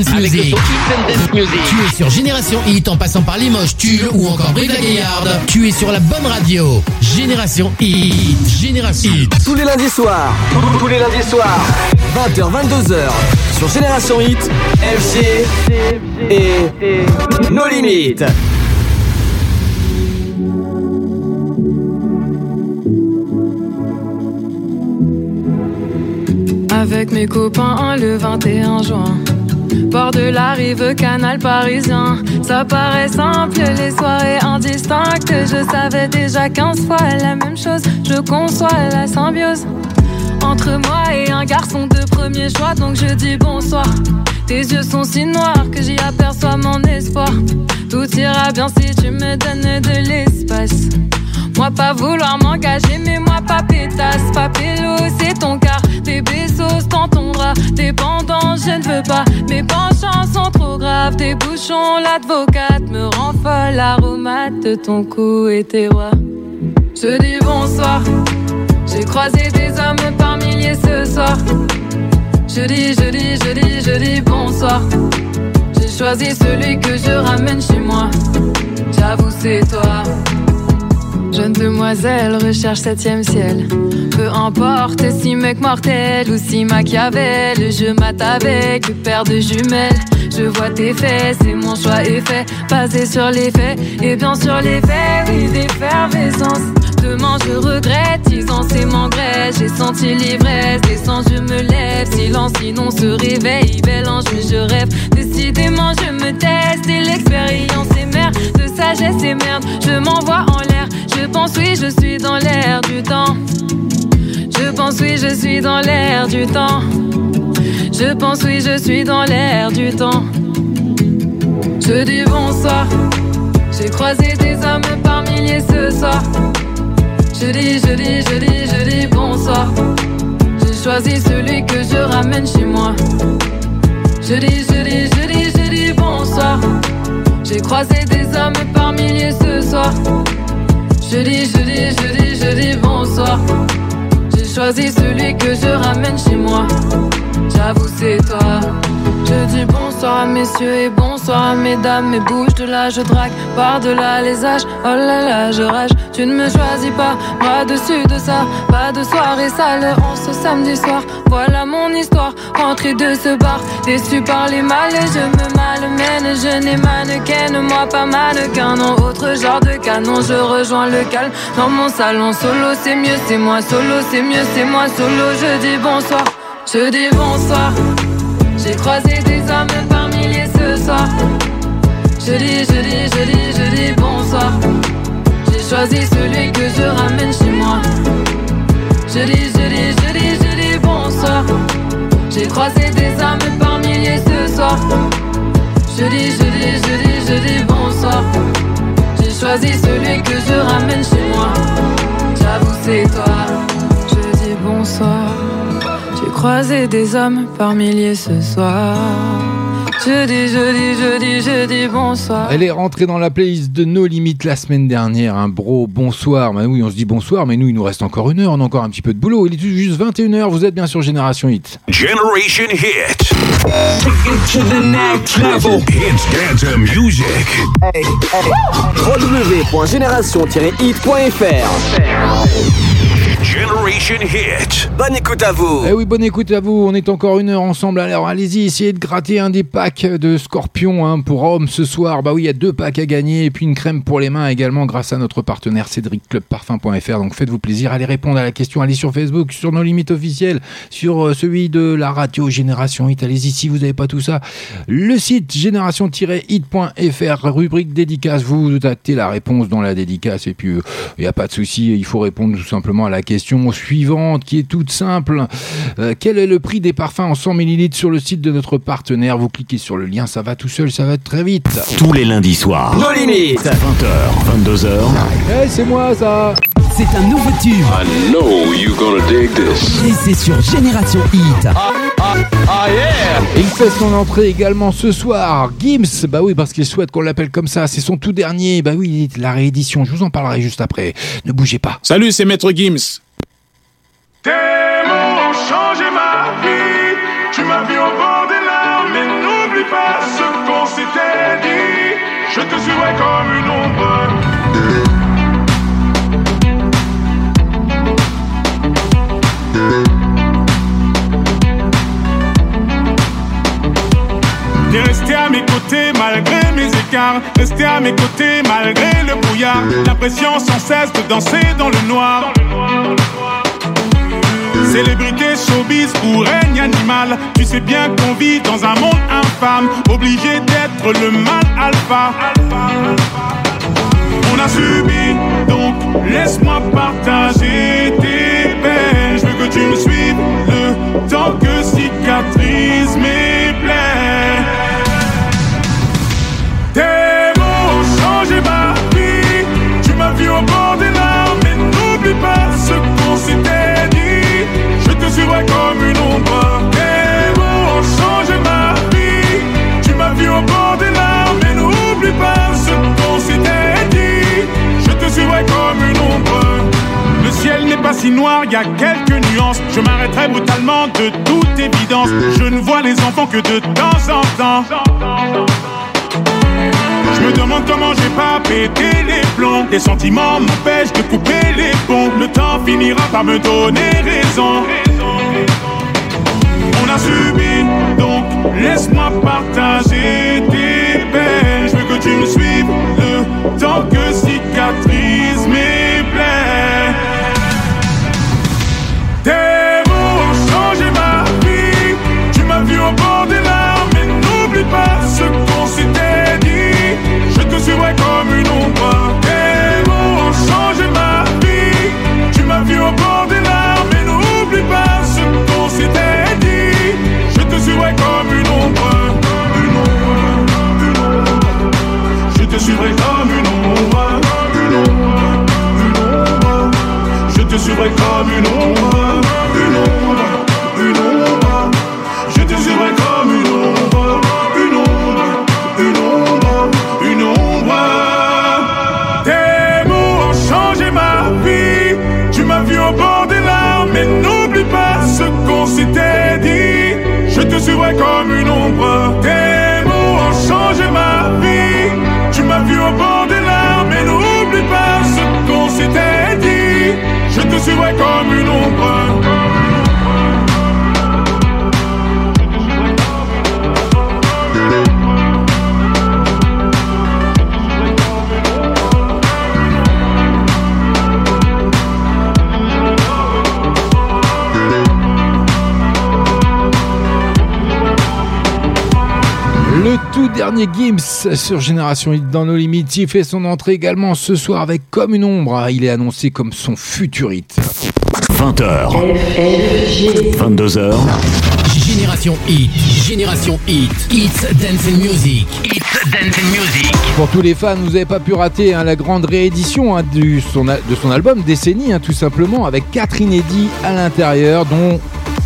Dance Avec le Music. son Hits and Dance Music. Tu es sur Génération Hit en passant par Limoges, Tulle ou encore Brive-la-Gaillarde. Tu es sur la bonne radio. Génération Hit. Génération Hit. Tous les lundis soirs. Tous les lundis soirs. 20h, 22h. Sur Génération Hit. FG. Et. Nos limites. Avec mes copains le 21 juin. Bord de la rive canal parisien. Ça paraît simple, les soirées indistinctes. Je savais déjà 15 fois la même chose. Je conçois la symbiose. Entre moi et un garçon de premier choix, donc je dis bonsoir. Tes yeux sont si noirs que j'y aperçois mon espoir. Tout ira bien si tu me donnes de l'espace. Moi pas vouloir m'engager, mais moi pas pétasse, pas pélo, c'est ton cas. Tes ton bras, dépendant, je ne veux pas. Mes penchants sont trop graves, tes bouchons, l'advocate me rend folle. L'aromate de ton cou et tes rois. Je dis bonsoir, j'ai croisé des hommes par milliers ce soir. Je dis, je dis, je dis, je dis bonsoir. J'ai choisi celui que je ramène chez moi. J'avoue, c'est toi. Jeune demoiselle recherche septième ciel. Peu importe si mec mortel ou si Machiavel, je mate avec père de jumelles. Je vois tes faits, c'est mon choix est fait, basé sur les faits. Et bien sur les faits, oui, d'effervescence. Demain je regrette, ans c'est m'engraisse. J'ai senti l'ivresse, descends, je me lève. Silence, sinon se réveille, bel ange, je rêve. Décidément, je me teste et l'expérience est mère de sagesse et merde. Je m'envoie en l'air, je pense, oui, je suis dans l'air du temps. Je pense, oui, je suis dans l'air du temps. Je pense, oui, je suis dans l'air du temps. Je dis bonsoir. J'ai croisé des hommes par milliers ce soir. Je dis, je dis, je dis, je dis bonsoir. J'ai choisi celui que je ramène chez moi. Je dis, je dis, je dis, je dis bonsoir. J'ai croisé des hommes par milliers ce soir. Je dis, je dis, je dis, je dis bonsoir. J'ai choisi celui que je ramène chez moi. J'avoue, c'est toi. Je dis bonsoir à messieurs et bonsoir à mesdames. Mais bouge de là, je drague par-delà les âges. Oh là là, je rage. Tu ne me choisis pas, moi dessus de ça. Pas de soirée sale, on ce samedi soir. Voilà mon histoire, rentrée de ce bar. Déçu par les mâles, je me malmène. Je n'ai mannequin, moi pas mannequin. Non, autre genre de canon, je rejoins le calme. Dans mon salon solo, c'est mieux, c'est moi solo, c'est mieux, c'est moi solo. Je dis bonsoir, je dis bonsoir. J'ai croisé des hommes par milliers ce soir. Je dis, je dis, je dis, je dis bonsoir. J'ai choisi celui que je ramène chez moi. Je dis, je dis, je dis, je dis bonsoir. J'ai croisé des hommes par milliers ce soir. Je dis, je dis, je dis, je dis bonsoir. J'ai choisi celui que je ramène chez moi. J'avoue, c'est toi. Je dis bonsoir. J'ai croisé des hommes par milliers ce soir. Je dis, je dis, je dis, je dis bonsoir. Elle est rentrée dans la playlist de nos limites la semaine dernière. Un bro, bonsoir. Bah oui, on se dit bonsoir, mais nous, il nous reste encore une heure. On a encore un petit peu de boulot. Il est juste 21h. Vous êtes bien sur Génération Hit. Generation Hit. to the next level. Hits, dance, music. www.génération-hit.fr Generation Hit. Bonne écoute à vous. Eh oui, bonne écoute à vous. On est encore une heure ensemble. Alors allez-y, essayez de gratter un des packs de Scorpion hein, pour hommes ce soir. Bah oui, il y a deux packs à gagner et puis une crème pour les mains également grâce à notre partenaire Cédric Club Parfum.fr. Donc faites-vous plaisir, allez répondre à la question. Allez sur Facebook, sur nos limites officielles, sur euh, celui de la radio Génération Hit. Allez-y si vous n'avez pas tout ça. Le site génération-hit.fr, rubrique dédicace. Vous actez la réponse dans la dédicace et puis il n'y a pas de souci. Il faut répondre tout simplement à la question suivante qui est toute simple. Euh, quel est le prix des parfums en 100 ml sur le site de notre partenaire? Vous cliquez sur le lien, ça va tout seul, ça va très vite. Tous les lundis soirs. Nos limites. 20h, 22h. Eh, c'est moi ça C'est un nouveau tube. I know you gonna dig this. Et c'est sur Génération Hit. Ah yeah! Il fait son entrée également ce soir. Gims, bah oui, parce qu'il souhaite qu'on l'appelle comme ça. C'est son tout dernier. Bah oui, la réédition. Je vous en parlerai juste après. Ne bougez pas. Salut, c'est Maître Gims. Tes mots ont changé ma vie. Tu m'as vu au bord des larmes. mais n'oublie pas ce qu'on s'était dit. Je te suivrai comme une ombre. T'es resté à mes côtés malgré mes écarts. Resté à mes côtés malgré le brouillard. L'impression sans cesse de danser dans le noir. Célébrité, showbiz ou règne animal. Tu sais bien qu'on vit dans un monde infâme. Obligé d'être le mal alpha. On a subi, donc laisse-moi partager tes peines. Je veux que tu me suives le temps que cicatrise mes plaies. Suivrai comme une ombre. Tes mots ont ma vie. Tu m'as vu au bord des larmes, mais n'oublie pas ce qu'on s'était dit. Je te suivrai comme une ombre. Le ciel n'est pas si noir, y a quelques nuances. Je m'arrêterai brutalement de toute évidence. Je ne vois les enfants que de temps en temps. Je me demande comment j'ai pas pété les plombs. Les sentiments m'empêchent de couper les ponts. Le temps finira par me donner raison. On a subi, donc laisse-moi partager tes peines. Je veux que tu me suives le temps que dernier Gims sur Génération Hit dans nos limites. Il fait son entrée également ce soir avec Comme une ombre. Il est annoncé comme son futur hit. 20h. 22h. Génération Hit, Génération Hit, It's Dance and Music, It's Dance and Music. Pour tous les fans, vous n'avez pas pu rater hein, la grande réédition hein, du, son, de son album Décennie, hein, tout simplement, avec quatre inédits à l'intérieur, dont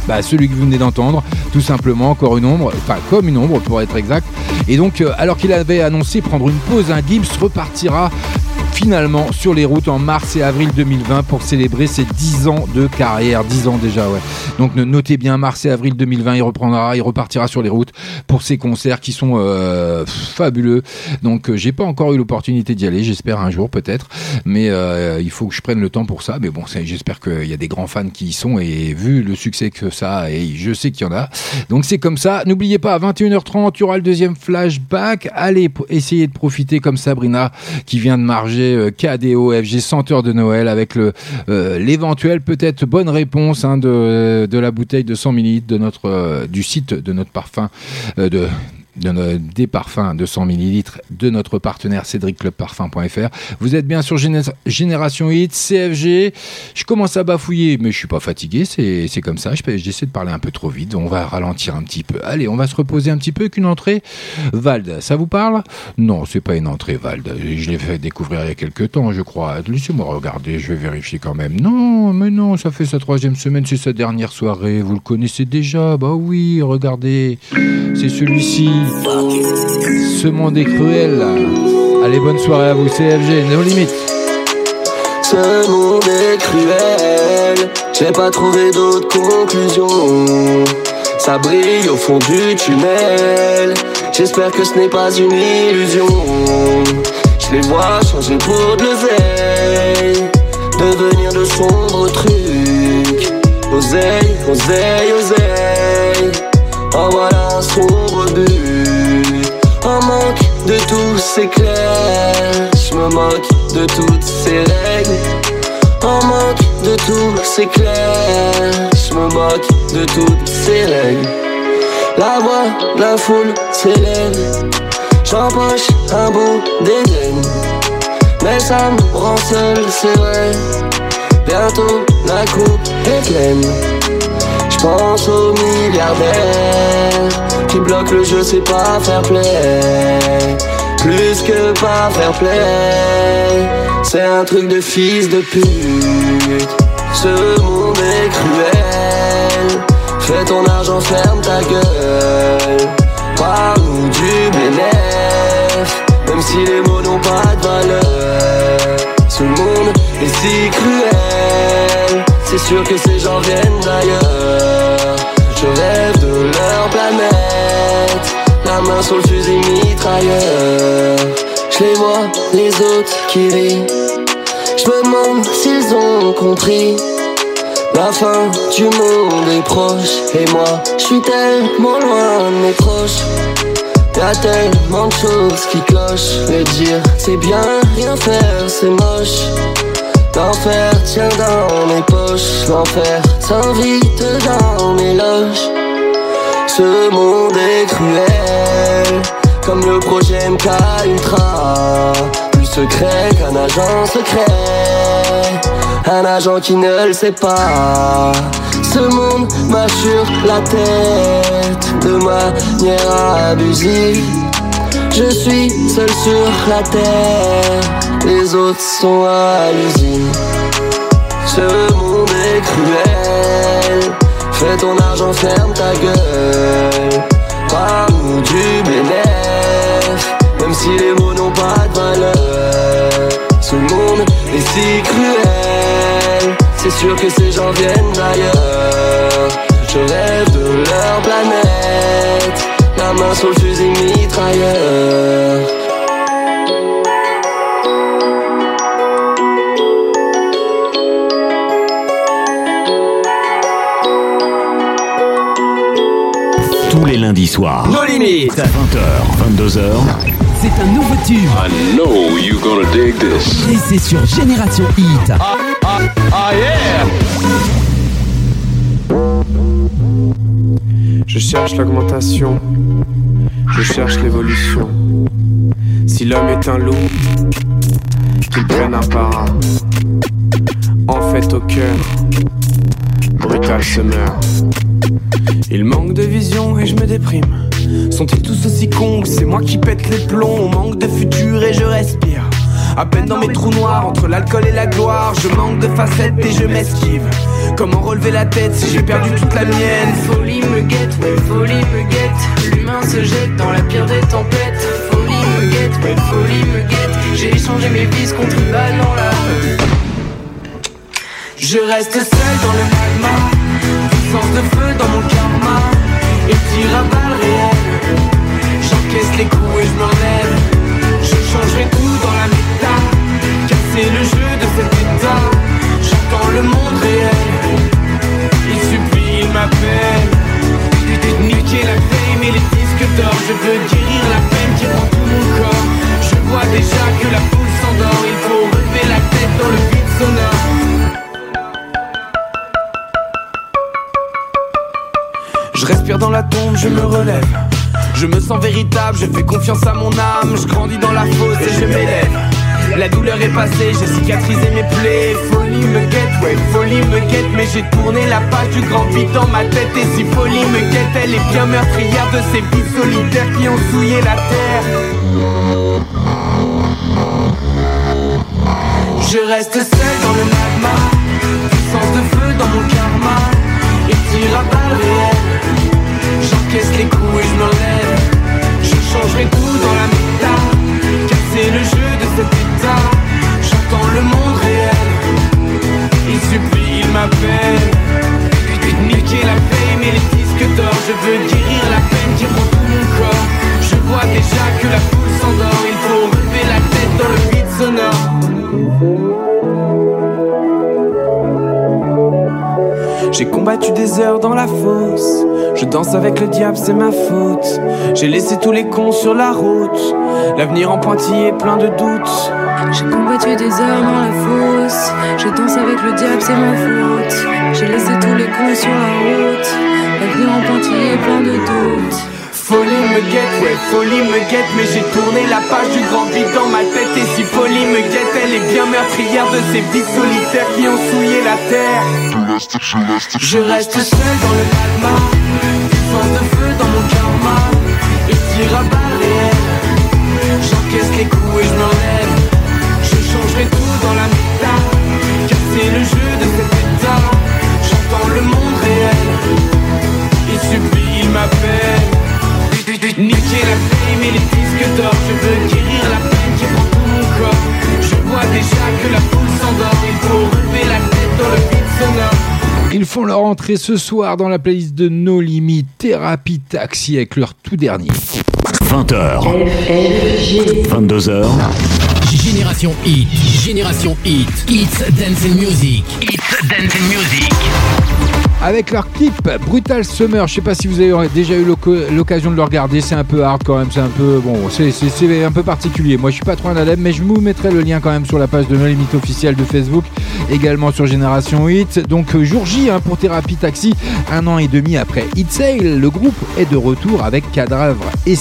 bah, celui que vous venez d'entendre, tout simplement, encore une ombre, enfin comme une ombre pour être exact. Et donc, euh, alors qu'il avait annoncé prendre une pause, un Gibbs repartira finalement sur les routes en mars et avril 2020 pour célébrer ses 10 ans de carrière. 10 ans déjà, ouais. Donc notez bien, mars et avril 2020, il reprendra, il repartira sur les routes pour ses concerts qui sont euh, fabuleux. Donc euh, j'ai pas encore eu l'opportunité d'y aller, j'espère un jour peut-être. Mais euh, il faut que je prenne le temps pour ça. Mais bon, j'espère qu'il y a des grands fans qui y sont et vu le succès que ça a, et je sais qu'il y en a. Donc c'est comme ça. N'oubliez pas, à 21h30, il y aura le deuxième flashback. Allez, essayez de profiter comme Sabrina qui vient de marger euh, KDO, FG 100 heures de Noël avec euh, l'éventuelle peut-être bonne réponse hein, de, la bouteille de 100 ml euh, du site de notre parfum euh, de de no- des parfums de 100 ml de notre partenaire cédricclubparfum.fr. Vous êtes bien sur Géné- Génération Hit, CFG. Je commence à bafouiller, mais je suis pas fatigué, c'est comme ça. J'essaie de parler un peu trop vite, on va ralentir un petit peu. Allez, on va se reposer un petit peu avec une entrée. Vald, ça vous parle? Non, c'est pas une entrée, Vald. Je l'ai fait découvrir il y a quelques temps, je crois. Laissez-moi regarder, je vais vérifier quand même. Non, mais non, ça fait sa troisième semaine, c'est sa dernière soirée. Vous le connaissez déjà? Bah oui, regardez. C'est celui-ci. Ce monde est cruel. Allez, bonne soirée à vous, CFG, nos limites. Ce monde est cruel, j'ai pas trouvé d'autre conclusion. Ça brille au fond du tunnel. J'espère que ce n'est pas une illusion. Je les vois changer pour de l'oseille. Devenir de sombres trucs. Oseille, oseille, oseille. En voilà un sombre but. De tous ces clairs. Je me moque de toutes ces règles. En manque de tous ces clairs. Je me moque de toutes ces règles. La voix de la foule s'élève. J'empoche un bout d'Éden. Mais ça me rend seul, c'est vrai. Bientôt la coupe est pleine. J'pense aux milliardaires qui bloquent le jeu, c'est pas fair play. Plus que pas fair play, c'est un truc de fils de pute. Ce monde est cruel. Fais ton argent, ferme ta gueule. Parle-nous du bénéf, même si les mots n'ont pas de valeur. Ce monde est si cruel, c'est sûr que ces gens viennent d'ailleurs. Je rêve de leur planète, la main sur le fusil mitrailleur. Je les vois, les autres qui rient. Je me demande s'ils ont compris. La fin du monde est proche Et moi, je suis tellement loin de mes proches Y'a tellement de choses qui clochent Mais dire c'est bien, rien faire c'est moche L'enfer tient dans mes poches L'enfer s'invite dans mes loges Ce monde est cruel Comme le projet MK Ultra Plus secret qu'un agent secret un agent qui ne le sait pas. Ce monde m'a sur la tête de manière abusive. Je suis seul sur la terre, les autres sont à l'usine. Ce monde est cruel. Fais ton argent, ferme ta gueule. Parle-nous du bénéf, même si les mots n'ont pas de valeur. Ce monde est si cruel C'est sûr que ces gens viennent d'ailleurs Je rêve de leur planète La main sur le fusil mitrailleur Lundis soirs. Nos limites. 20h, 22h. C'est un nouveau tube. I know you're gonna dig this. Et c'est sur Génération Hit. Ah yeah! Je cherche l'augmentation, je cherche l'évolution. Si l'homme est un loup, qu'il prenne un para. En fait, au cœur, brutal se meurt. Il manque et je me déprime. Sont-ils tous aussi cons que C'est moi qui pète les plombs? On manque de futur et je respire. À peine dans mes trous noirs, entre l'alcool et la gloire, je manque de facettes et je m'esquive. Comment relever la tête si j'ai perdu toute la mienne? Folie me guette, ouais, folie me guette. L'humain se jette dans la pire des tempêtes. Folie me guette, ouais, folie me guette. J'ai échangé mes vices contre une balle dans la. Je reste seul dans le magma, puissance de feu dans mon karma, et tire à balles réelles. J'encaisse les coups et je me relève. Je changerai tout dans la méta, casser le jeu de cet état. J'entends le monde réel, il supplie, il m'appelle. Niquer la fame et les disques d'or, je veux guérir la peine qui prend tout mon corps. Je vois déjà que la foule s'endort, il faut relever la tête dans le vide sonore. Dans la tombe, je me relève. Je me sens véritable, je fais confiance à mon âme. Je grandis dans la fosse et je m'élève. La douleur est passée, j'ai cicatrisé mes plaies. Folie me guette, ouais, folie me guette. Mais j'ai tourné la page du grand vide dans ma tête. Et si folie me guette, elle est bien meurtrière de ces vies solitaires qui ont souillé la terre. Je reste seul dans le magma, puissance de feu dans mon karma. Et balles réelles j'encaisse les coups et je m'enlève Je change mes coups dans la méta Car c'est le jeu de cet état. J'attends le monde réel. Il supplie, il m'appelle. Niquer la fame et les disques d'or Je veux guérir la peine qui prend tout mon corps. Je vois déjà que la foule s'endort. Il faut relever la tête dans le vide sonore. J'ai combattu des heures dans la fosse. Je danse avec le diable, c'est ma faute. J'ai laissé tous les cons sur la route. L'avenir en pointillé plein de doutes. J'ai combattu des heures dans la fosse. Je danse avec le diable, c'est ma faute. J'ai laissé tous les cons sur la route. L'avenir en pointillé plein de doutes. Folie me guette, ouais, folie me guette, mais j'ai tourné la page du grand vide dans ma tête. Et si folie me guette, elle est bien meurtrière de ces vies solitaires qui ont souillé la terre. Je reste seul dans le magma, J'encaisse les coups et je m'enlève, je changerai tout dans la méta, casser le jeu de cet état. J'entends le monde réel, il supplie, il m'appelle. Niquer la fame et les disques d'or. Je veux guérir la peine qui prend tout mon corps. Je vois déjà que la foule s'endort. Il faut relever la tête dans le vide sonore. Ils font leur entrée ce soir dans la playlist de No Limit Thérapie Taxi avec leur tout dernier. 20h. 22h. Génération Hit, Génération Hit, It's Dancing Music, It's Dancing Music. Avec leur clip Brutal Summer, je sais pas si vous avez déjà eu l'oc- l'occasion de le regarder, c'est un peu hard quand même, c'est un peu bon, c'est- un peu particulier. Moi je suis pas trop un adepte, mais je vous mettrai le lien quand même sur la page de No Limit officielle de Facebook, également sur Génération Hit. Donc euh, jour J hein, pour Thérapie Taxi, un an et demi après Hit Sale, le groupe est de retour avec Cadavre et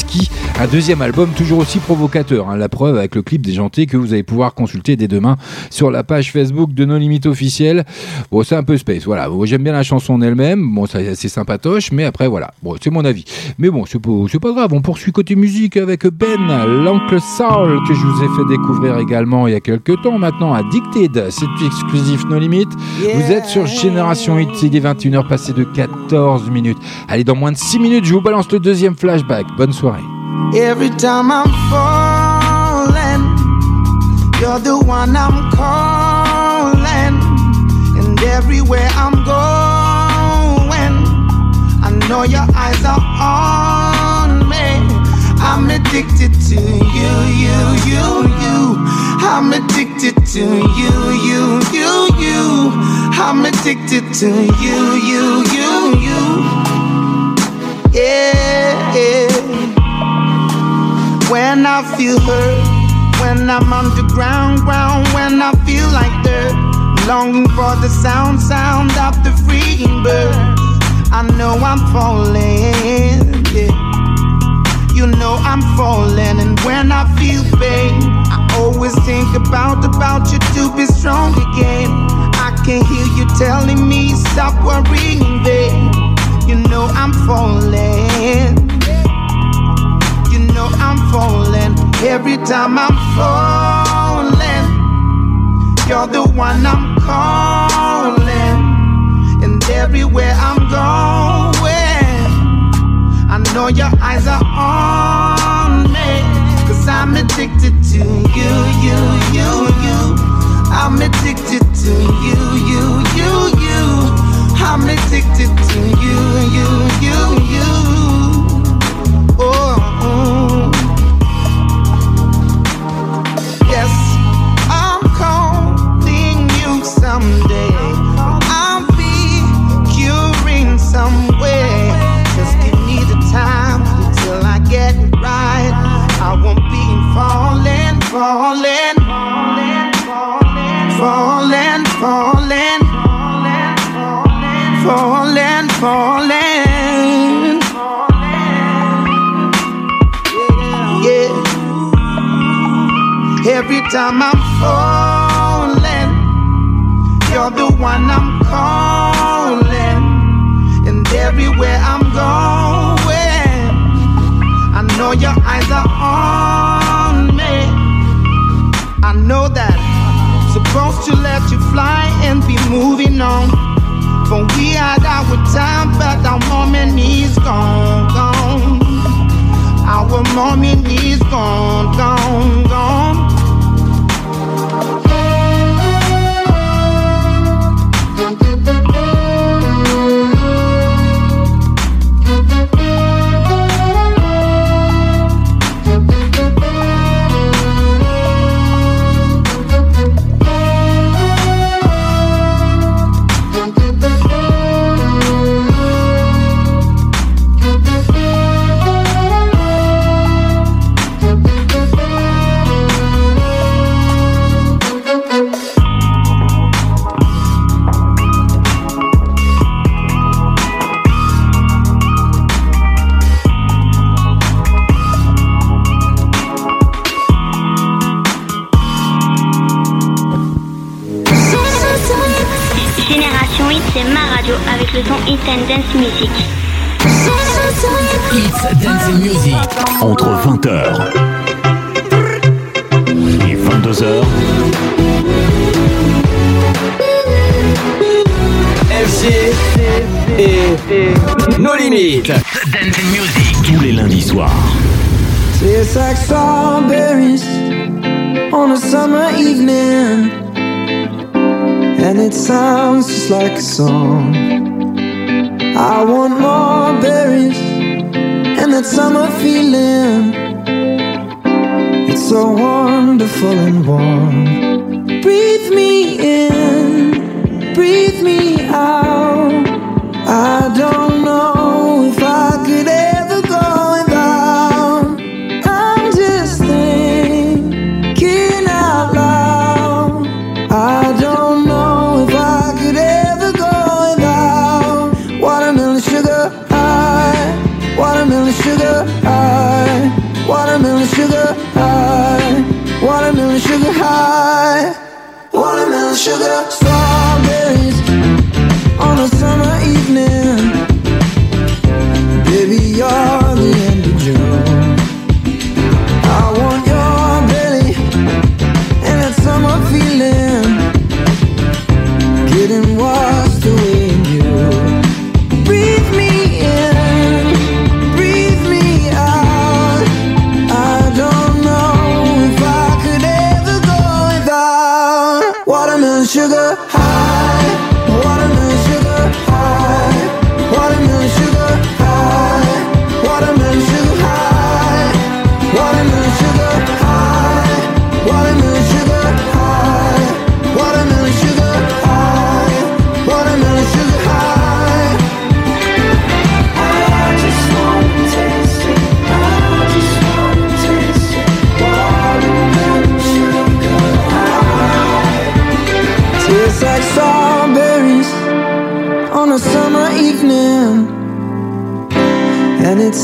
un deuxième album toujours aussi provocateur. hein. la preuve avec le clip déjanté que vous allez pouvoir consulter dès demain sur la page Facebook de No Limit officielle. Bon, c'est un peu space, voilà. J'aime bien la chanson en elle-même, bon, c'est sympatoche, mais après, voilà. Bon, c'est mon avis. Mais bon, c'est pas, grave. On poursuit côté musique avec Ben, l'oncle Saul, que je vous ai fait découvrir également il y a quelques temps maintenant, Addicted. C'est exclusif No Limit. Vous êtes sur Génération Hit, il est 21h passé de 14 minutes. Allez, dans moins de 6 minutes, je vous balance le deuxième flashback. Bonne soirée. Every time I'm falling, you're the one I'm calling. And everywhere I'm going, know your eyes are on me. I'm addicted to you, you, you, you. I'm addicted to you, you, you, you. I'm addicted to you, you, you, you. Yeah, yeah. When I feel hurt, when I'm underground, ground, when I feel like dirt, longing for the sound, sound I know I'm falling, yeah. You know I'm falling, and when I feel pain, I always think about about you to be strong again. I can hear you telling me stop worrying, babe. You know I'm falling. You know I'm falling every time I'm falling. You're the one I'm calling, everywhere I'm going, I know your eyes are on me. Cause I'm addicted to you, you, you, you. I'm addicted to you, you, you, you. I'm addicted to you, you, you, you. Some way. Just give me the time till I get it right. I won't be falling, falling, falling, falling, falling, falling. Yeah. Every time I'm falling, you're the one I'm calling. Everywhere I'm going, I know your eyes are on me. I know that I'm supposed to let you fly and be moving on. But we had our time, but our moment is gone, gone. Our moment is gone, gone. And Dance Music. It's Dancing Music. Entre 20h et 22h, FG et nos limites. Dancing Music. tous les lundis soirs. Tastes like strawberries on a summer evening, and it sounds just like a song. I want more berries and that summer feeling. It's so wonderful and warm. Breathe me in, breathe sugar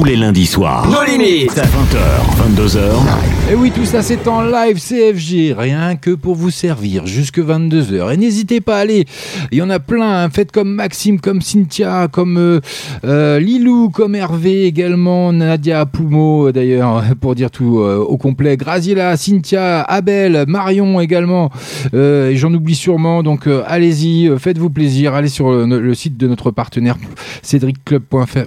Tous les lundis soirs. Nos limites. 20h, 22h. Et oui, tout ça c'est en live CFG, rien que pour vous servir jusque 22h. Et n'hésitez pas à aller, il y en a plein, hein. faites comme Maxime, comme Cynthia, comme euh, euh, Lilou, comme Hervé également, Nadia Poumo euh, d'ailleurs, pour dire tout euh, au complet, Graziella, Cynthia, Abel, Marion également, euh, et j'en oublie sûrement, donc euh, allez-y, faites-vous plaisir, allez sur le, le site de notre partenaire cédricclub.fr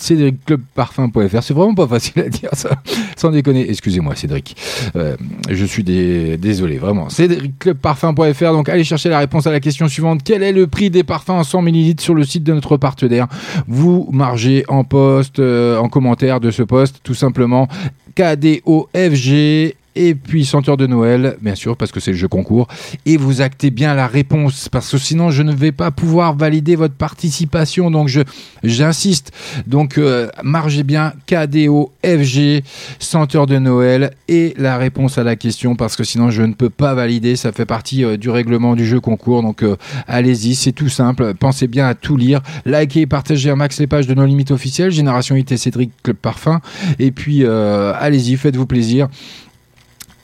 cédricclubparfum.fr. C'est vraiment pas facile à dire ça, sans déconner. Excusez-moi, Cédric. Euh, je suis dé- désolé, vraiment. Cédricclubparfum.fr. Donc, allez chercher la réponse à la question suivante. Quel est le prix des parfums en 100 ml sur le site de notre partenaire? Vous margez en post, euh, en commentaire de ce post, tout simplement. KDOFG et puis senteur de Noël, bien sûr, parce que c'est le jeu concours. Et vous actez bien la réponse, parce que sinon je ne vais pas pouvoir valider votre participation. Donc je j'insiste. Donc euh, margez bien KDO FG senteur de Noël et la réponse à la question, parce que sinon je ne peux pas valider. Ça fait partie euh, du règlement du jeu concours. Donc euh, allez-y, c'est tout simple. Pensez bien à tout lire, likez et partagez un max les pages de nos limites officielles, Génération IT Cédric Club Parfum. Et puis euh, allez-y, faites-vous plaisir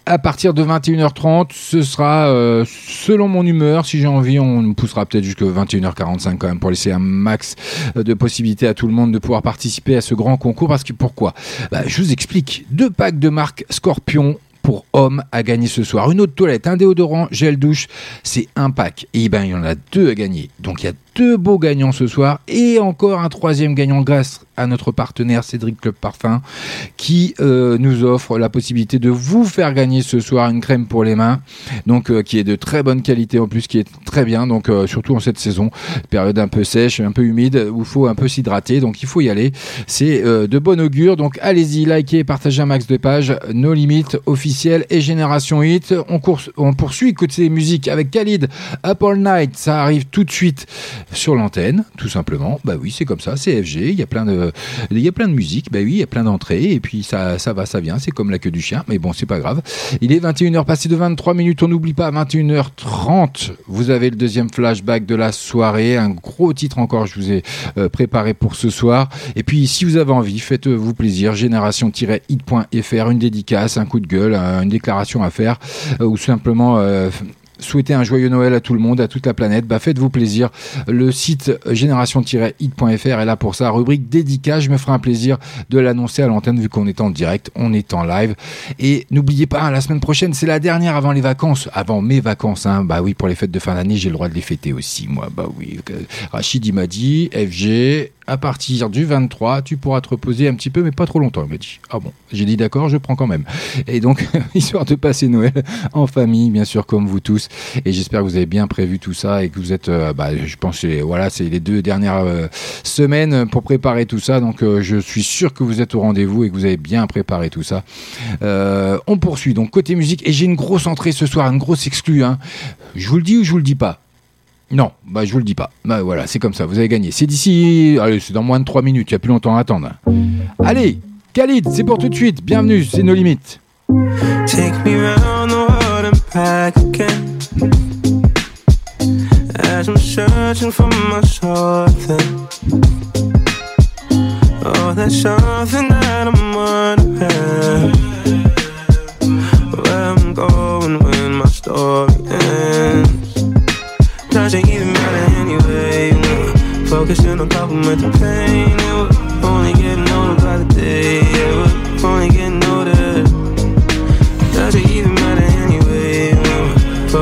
à partir de 21h30, ce sera euh, selon mon humeur. Si j'ai envie, on poussera peut-être jusqu'à 21h45 quand même pour laisser un max euh, de possibilités à tout le monde de pouvoir participer à ce grand concours. Parce que pourquoi? Bah, Je vous explique. Deux packs de marque Scorpion pour hommes à gagner ce soir. Une eau de toilette, un déodorant, gel douche, c'est un pack. Et ben il y en a deux à gagner. Donc il y a deux beaux gagnants ce soir. Et encore un troisième gagnant grâce à notre partenaire Cédric Club Parfum qui euh, nous offre la possibilité de vous faire gagner ce soir une crème pour les mains, donc euh, qui est de très bonne qualité en plus, qui est très bien, donc euh, surtout en cette saison, période un peu sèche, un peu humide, où il faut un peu s'hydrater, donc il faut y aller. C'est de bon augure, donc allez-y, likez, partagez un max de pages, nos limites officielles et Génération Hit. On, course, on poursuit. Côté musique avec Khalid, Up All Night, ça arrive tout de suite sur l'antenne, tout simplement. Bah oui, c'est comme ça, c'est FG, il y a plein de, il y a plein de musique, bah oui, il y a plein d'entrées, et puis ça, ça va, ça vient, c'est comme la queue du chien, mais bon, c'est pas grave. Il est 21h passé de 23 minutes, on n'oublie pas, 21h30, vous avez le deuxième flashback de la soirée, un gros titre encore, je vous ai euh, préparé pour ce soir. Et puis, si vous avez envie, faites-vous plaisir, génération-hit.fr, une dédicace, un coup de gueule, un- une déclaration à faire, euh, ou simplement euh, souhaiter un joyeux Noël à tout le monde, à toute la planète, bah faites-vous plaisir. Le site génération-hit.fr est là pour ça. Rubrique dédicace, je me ferai un plaisir de l'annoncer à l'antenne vu qu'on est en direct, on est en live. Et n'oubliez pas, la semaine prochaine, c'est la dernière avant les vacances, avant mes vacances. Hein. Bah oui, pour les fêtes de fin d'année, j'ai le droit de les fêter aussi, moi. Bah oui. Rachid, m'a dit, FG, à partir du 23, tu pourras te reposer un petit peu, mais pas trop longtemps, il m'a dit. Ah bon, j'ai dit d'accord, je prends quand même. Et donc, histoire de passer Noël en famille, bien sûr, comme vous tous. Et j'espère que vous avez bien prévu tout ça et que vous êtes, euh, bah, je pense, que, voilà, c'est les deux dernières euh, semaines pour préparer tout ça. Donc, euh, je suis sûr que vous êtes au rendez-vous et que vous avez bien préparé tout ça. On poursuit donc côté musique et j'ai une grosse entrée ce soir, une grosse exclue. Hein. Je vous le dis ou je vous le dis pas? Non, bah je vous le dis pas. Bah voilà, c'est comme ça, vous avez gagné. C'est d'ici, allez, c'est dans moins de 3 minutes, il n'y a plus longtemps à attendre. Allez, Khalid, c'est pour tout de suite. Bienvenue, c'est nos limites. Take me and back again. As I'm searching for my something. Oh, there's something that I'm wondering. Where I'm going when my story ends. Doesn't even matter anyway. Focusing on coping with the pain. And we're only getting older by the day. Yeah, we're only getting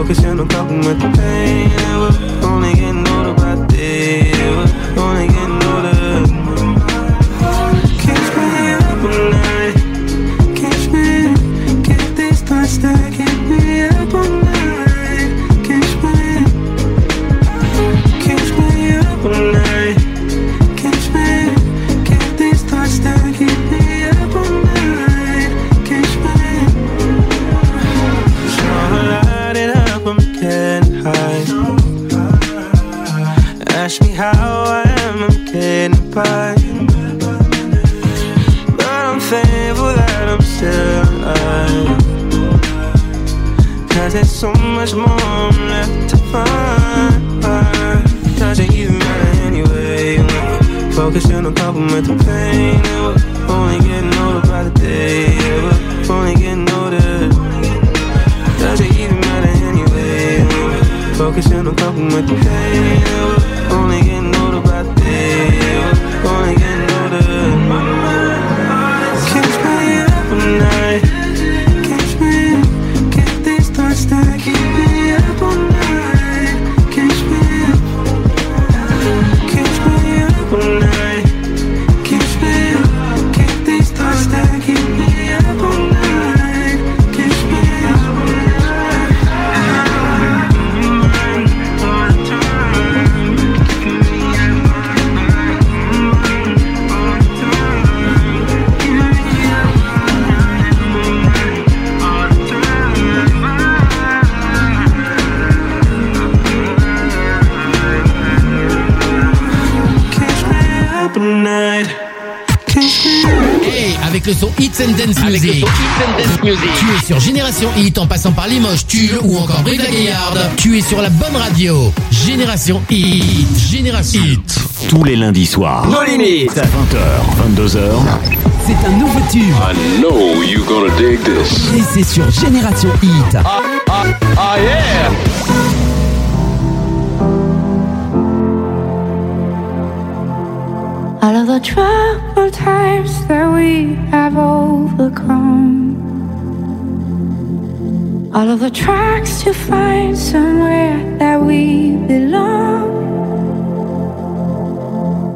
We're focusing on coping with the pain. And we're only getting older by day. We're only getting Ask me how I am, I'm getting by. But I'm thankful that I'm still alive. Cause there's so much more I'm left to find. Doesn't even matter anyway. Focusing on coping with the pain. And we're only getting older by the day. Yeah, we're only getting older. Doesn't even matter anyway. Focusing on coping with the pain. Yeah, we're only getting older by the day. Yeah, we're only getting older. Can't stay up all night. And Dance Avec le Music. son Hit and Dance Music. Tu es sur Génération Hit en passant par Limoges, Tulle ou encore Brive la Gaillarde. Tu es sur la bonne radio. Génération Hit. Génération Hit. Tous les lundis soirs. Nos limites. 20h, 22h. C'est un nouveau tube. I know you're gonna dig this. Et c'est sur Génération Hit. Ah yeah! All of the troubled times that we I've overcome. All of the tracks to find somewhere that we belong.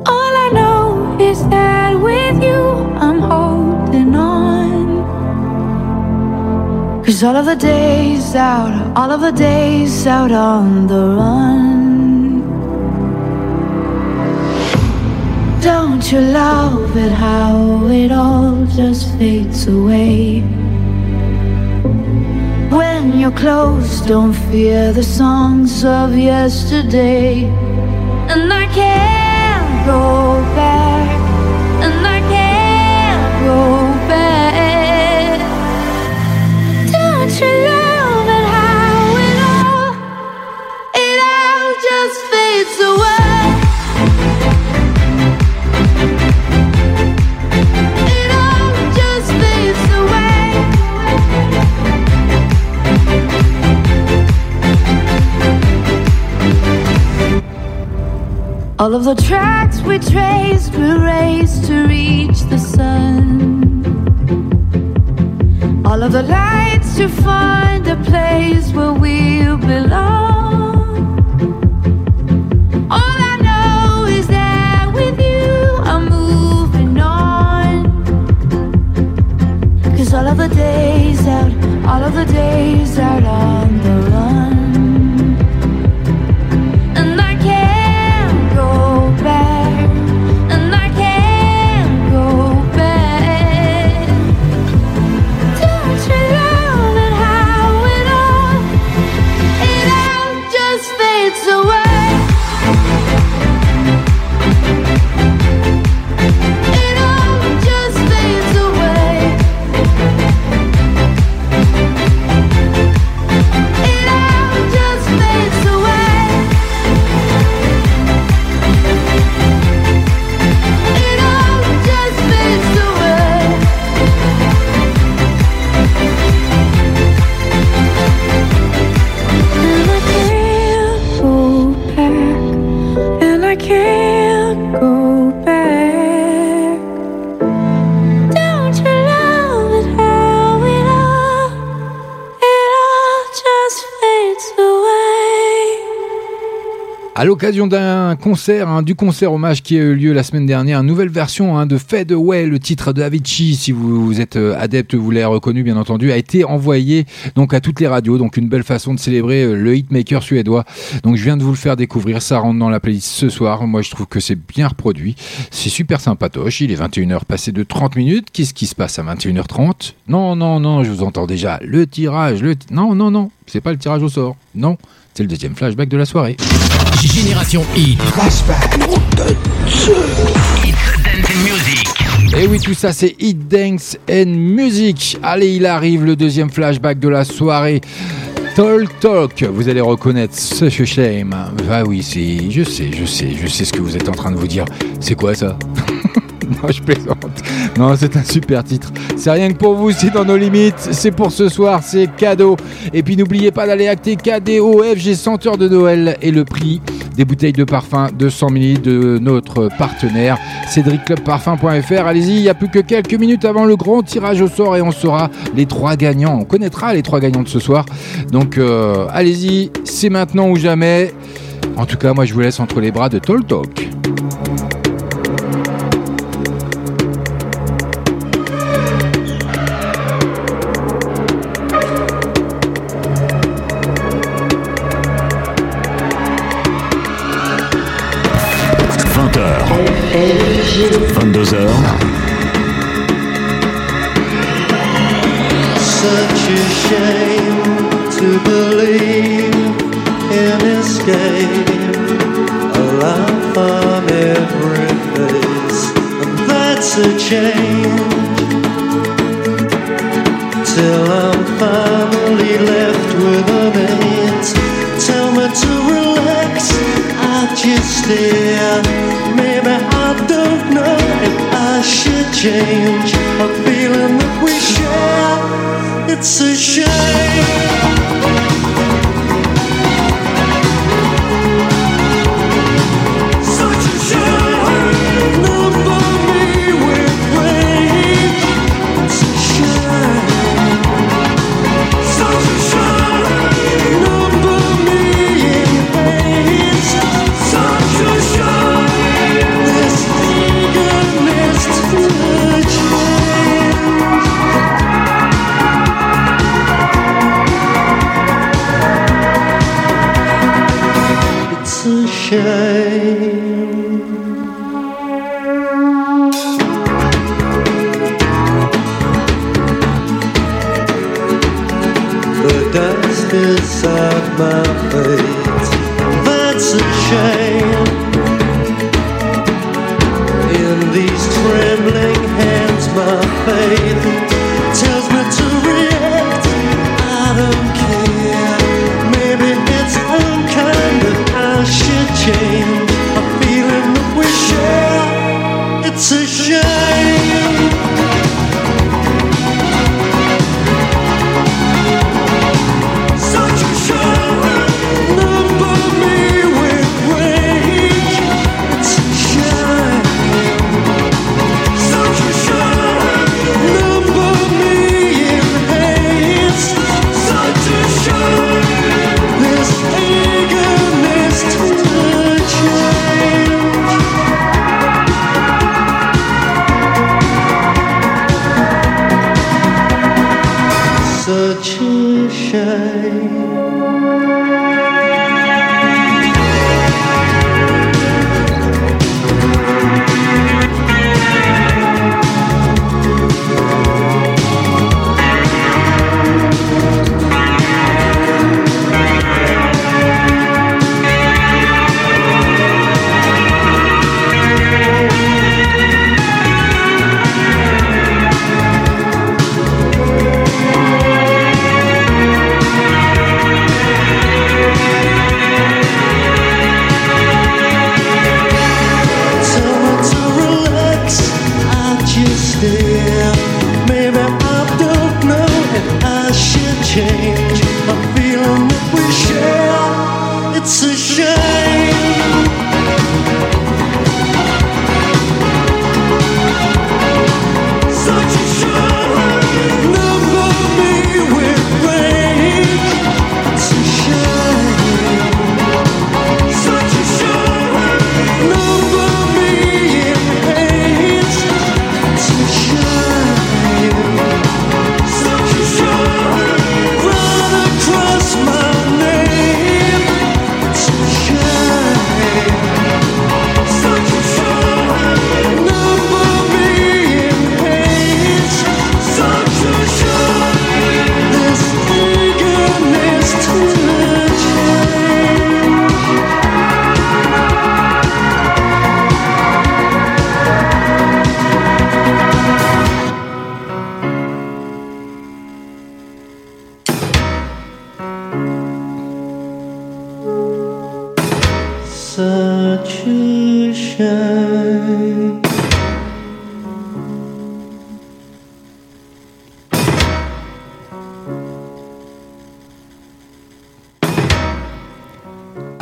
All I know is that with you I'm holding on. Cause all of the days out, all of the days out on the run. Don't you love it how it all just fades away? When you're close, don't fear the songs of yesterday. And I can't go back, and I can't go back. Don't you love All of the tracks we traced were raced to reach the sun. All of the lights to find a place where we belong. All I know is that with you I'm moving on. Cause all of the days out, all of the days out on À l'occasion d'un concert, hein, du concert hommage qui a eu lieu la semaine dernière, une nouvelle version hein, de Fade Away, le titre de Avicii, si vous, êtes euh, adepte, vous l'avez reconnu bien entendu, a été envoyé donc à toutes les radios. Donc une belle façon de célébrer euh, le hitmaker suédois. Donc je viens de vous le faire découvrir, ça rentre dans la playlist ce soir. Moi je trouve que c'est bien reproduit, c'est super sympatoche. Il est 21h passé de 30 minutes. Qu'est-ce qui se passe à 21h30 Non, non, non, je vous entends déjà. Le tirage, le non, non, non, c'est pas le tirage au sort. Non, c'est le deuxième flashback de la soirée. Génération Hit. Et oui, tout ça, c'est Hit Dance and Music. Allez, il arrive le deuxième flashback de la soirée. Talk Talk, vous allez reconnaître Such a Shame. Ah oui, c'est, je sais, je sais, je sais ce que vous êtes en train de vous dire. C'est quoi ça? Non, je plaisante. Non, c'est un super titre. C'est rien que pour vous, c'est dans nos limites. C'est pour ce soir, c'est cadeau. Et puis n'oubliez pas d'aller acter KDOF, j'ai 100 heures de Noël et le prix des bouteilles de parfum de 100 ml de notre partenaire cédricclubparfum.fr. Allez-y, il n'y a plus que quelques minutes avant le grand tirage au sort et on saura les trois gagnants. On connaîtra les trois gagnants de ce soir. Donc euh, allez-y, c'est maintenant ou jamais. En tout cas, moi je vous laisse entre les bras de Talk Talk. Change a feeling that we share. It's a shame.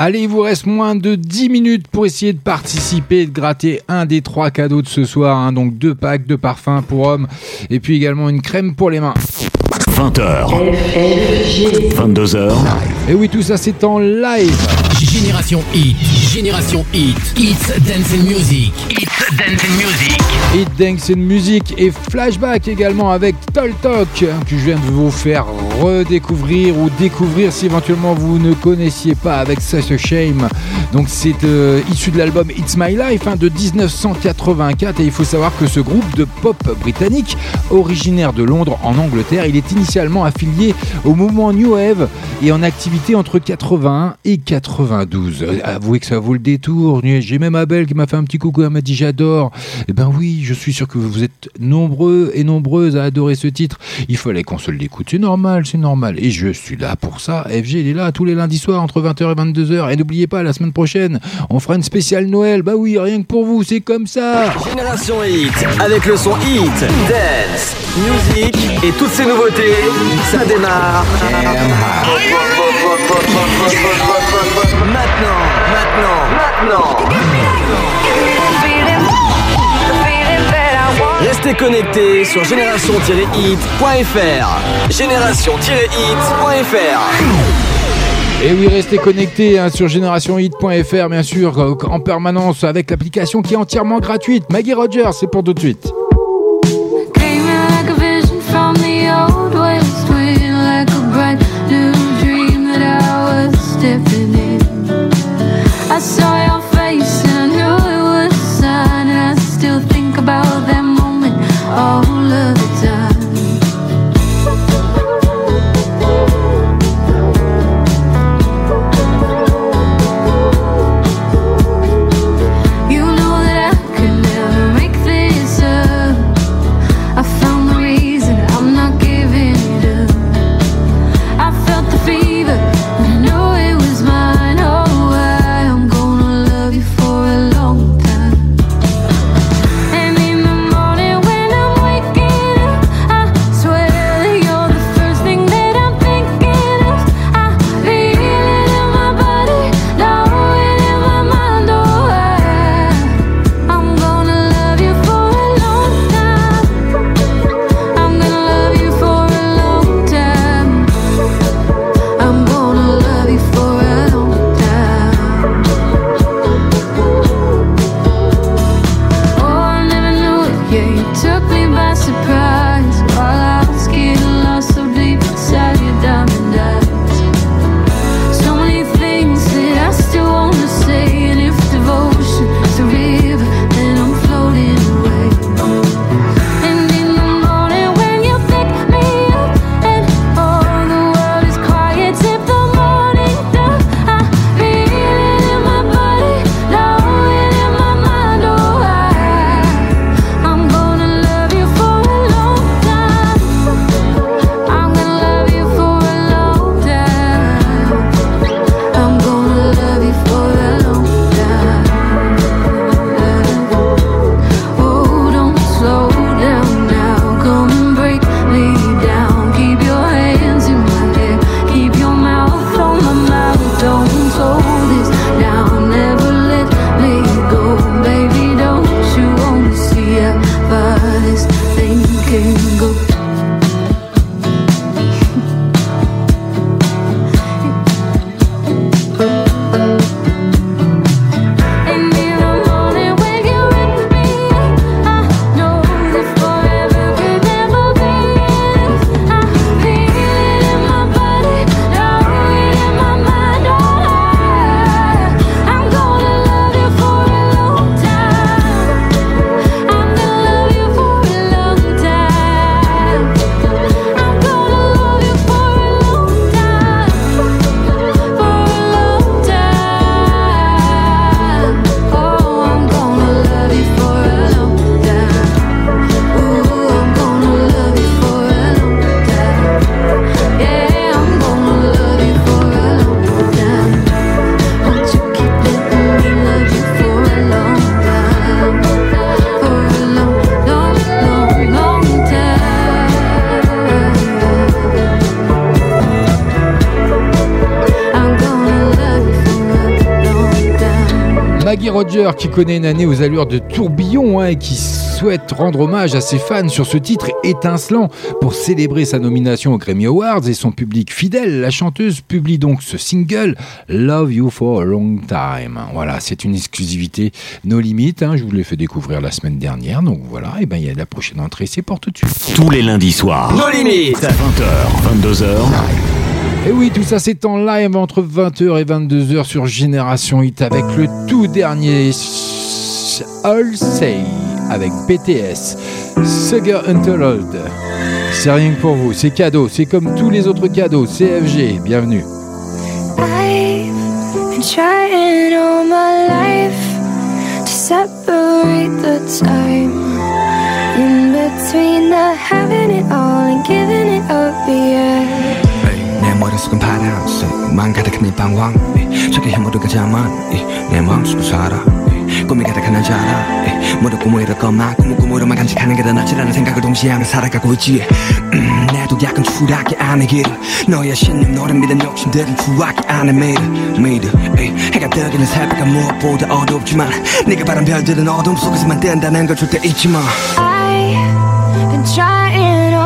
Allez, il vous reste moins de 10 minutes pour essayer de participer et de gratter un des trois cadeaux de ce soir. hein. donc deux packs de parfums pour hommes et puis également une crème pour les mains. 20h. 22h. Et oui, tout ça c'est en live. Génération Hit, Génération Hit, It's Dance and Music, It's Dance and Music. Hit Dance and Music et Flashback également avec Tol Talk que je viens de vous faire redécouvrir ou découvrir si éventuellement vous ne connaissiez pas avec Such a Shame. Donc c'est euh, issu de l'album It's My Life hein, de 1984 et il faut savoir que ce groupe de pop britannique originaire de Londres en Angleterre, il est initialement affilié au mouvement New Wave et en activité entre 81 et 92. Euh, Avouez que ça vaut le détour. J'ai même Abel qui m'a fait un petit coucou, elle m'a dit j'adore. Eh ben oui, je suis sûr que vous êtes nombreux et nombreuses à adorer ce titre. Il fallait qu'on se l'écoute, c'est normal, c'est normal. Et je suis là pour ça. FG, il est là tous les lundis soirs entre 20h et 22h. Et n'oubliez pas, la semaine prochaine, on fera une spéciale Noël. Bah oui, rien que pour vous, c'est comme ça. Génération Hit, avec le son Hit, Dance, Music et toutes ces nouveautés, ça démarre. Restez connectés sur génération-hit.fr. Génération-hit.fr. Et oui, restez connectés hein, sur générationhit.fr, bien sûr, en permanence avec l'application qui est entièrement gratuite. Maggie Rogers, c'est pour tout de suite. Roger qui connaît une année aux allures de tourbillon hein, et qui souhaite rendre hommage à ses fans sur ce titre étincelant pour célébrer sa nomination aux Grammy Awards et son public fidèle. La chanteuse publie donc ce single Love You for a Long Time. Voilà, c'est une exclusivité No Limit. hein, je vous l'ai fait découvrir la semaine dernière. Donc voilà, et ben il y a la prochaine entrée, c'est pour tout de suite. Tous les lundis soirs. No Limit. 20h, 22h. Et oui, tout ça c'est en live entre 20h et 22h sur Génération Hit avec le tout dernier All Say avec BTS, Sugar Untold. C'est rien que pour vous, c'est cadeau, c'est comme tous les autres cadeaux, CFG, bienvenue. Between the having it all and giving it. 내 머릿속은 파란색 만 가득한 이 방황. 저기 해모두가 자만. 내 마음속을 살아 꿈이 가득한 날 자라. 모두 꿈을 것만 꿈을 꿈으로만 간직하는 게 더 낫지라는 생각을 동시에 하며 살아가고 있지. 음, 내도 약간 추락이 길 너의 신념 너를 믿은 욕심들은 추락이 미드 미드 에이, 해가 뜨기는 새벽가 무엇보다 어둡지만 네가 바란 별들은 어둠 속에서만 뜬다는 걸 절대 잊지 마. I've been trying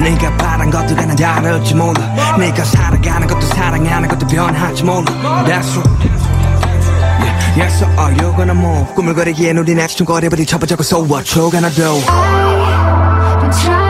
네가 바란 것도 난 다를지 몰라 네가 살아가는 것도 사랑하는 것도 변할지 몰라 That's Yeah, Yes, so are you gonna move 꾸물거리기엔 우린 애지중거리버리 쳐보자고 So what you gonna do Been trying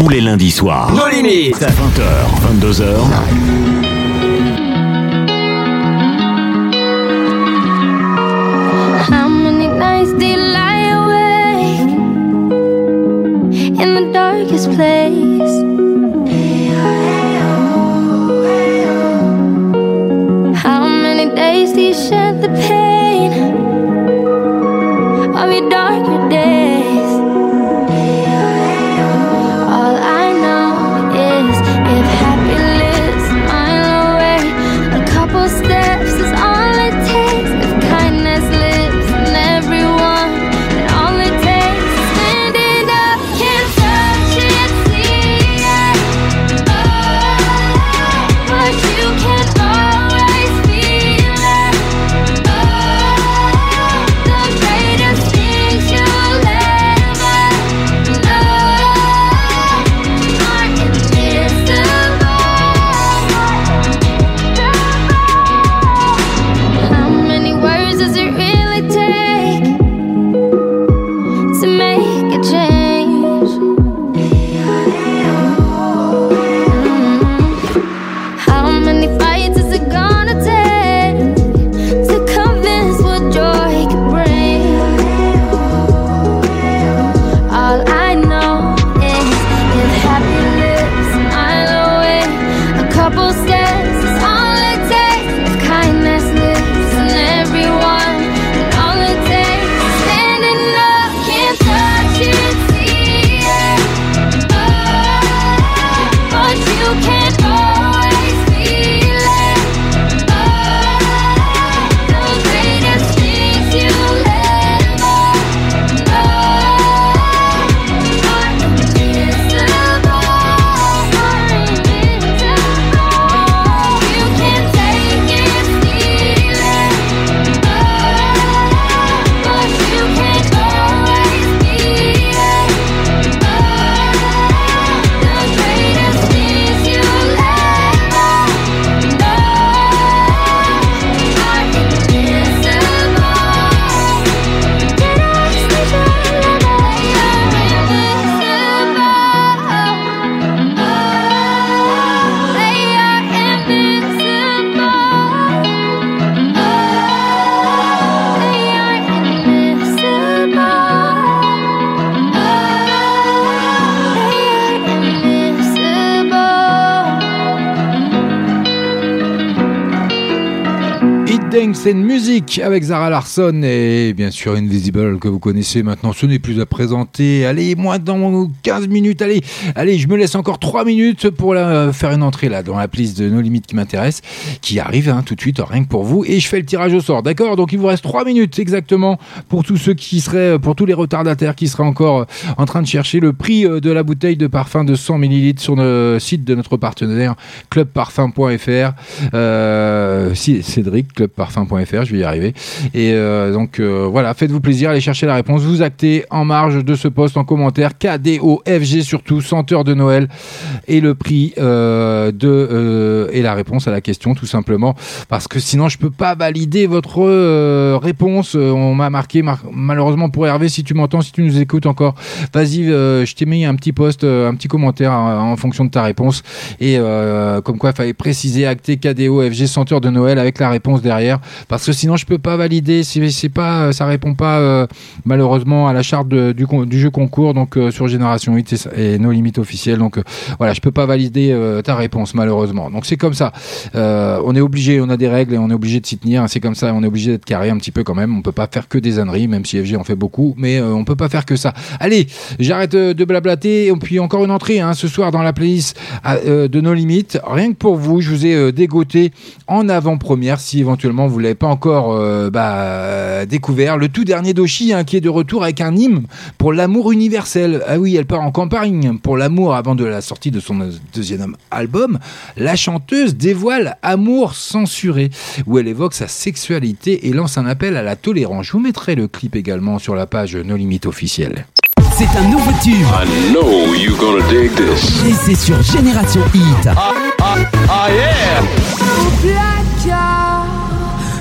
Tous les lundis soirs. No Limit. 20h, 22h. How many nights do you lie awake in the darkest place? How many days do you shed the pain? Avec Zara Larson et bien sûr Invisible que vous connaissez maintenant. Ce n'est plus à présenter. Allez, moins dans 15 minutes. Allez, allez, je me laisse encore 3 minutes pour faire une entrée là dans la playlist de nos limites qui m'intéresse, qui arrive hein, tout de suite, rien que pour vous. Et je fais le tirage au sort, d'accord? Donc il vous reste 3 minutes exactement pour tous ceux qui seraient, pour tous les retardataires qui seraient encore euh, en train de chercher le prix euh, de la bouteille de parfum de 100 ml sur le site de notre partenaire clubparfum.fr. Euh, Cédric, clubparfum.fr, je vais y arriver. Et euh, donc euh, voilà, faites-vous plaisir, allez chercher la réponse. Vous actez en marge de ce post en commentaire. KDOFG surtout, senteur de Noël. Et le prix euh, de et la réponse à la question tout simplement. Parce que sinon je peux pas valider votre réponse. On m'a marqué mar- malheureusement pour Hervé si tu m'entends, si tu nous écoutes encore, vas-y, je t'ai mis un petit post, un petit commentaire euh, en fonction de ta réponse. Et comme quoi il fallait préciser acter KDO FG senteur de Noël avec la réponse derrière. Parce que sinon je peux pas valider c'est c'est pas ça répond pas euh, malheureusement à la charte de- du, du jeu concours donc euh, sur Génération 8 et, et nos limites officielles donc euh, voilà je peux pas valider euh, ta réponse malheureusement. Donc c'est comme ça. Euh, on est obligé on a des règles et on est obligé de s'y tenir c'est comme ça on est obligé d'être carré un petit peu quand même on peut pas faire que des âneries même si FG en fait beaucoup mais euh, on peut pas faire que ça. Allez j'arrête euh, de blablater et puis encore une entrée hein, ce soir dans la playlist euh, de nos limites. Rien que pour vous je vous ai euh, dégoté en avant-première si éventuellement vous l'avez pas encore euh, bah, euh, découvert le tout dernier d'Oshi hein, qui est de retour avec un hymne pour l'amour universel ah oui elle part en campagne pour l'amour avant de la sortie de son deuxième album la chanteuse dévoile Amour censuré où elle évoque sa sexualité et lance un appel à la tolérance je vous mettrai le clip également sur la page No Limites officielle C'est un nouveau tube. I know you gonna dig this. Et c'est sur Génération Hit. Ah yeah! Au placard,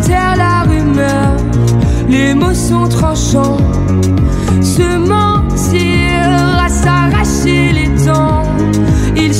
Taire la rumeur. Les mots sont tranchants. Se mentir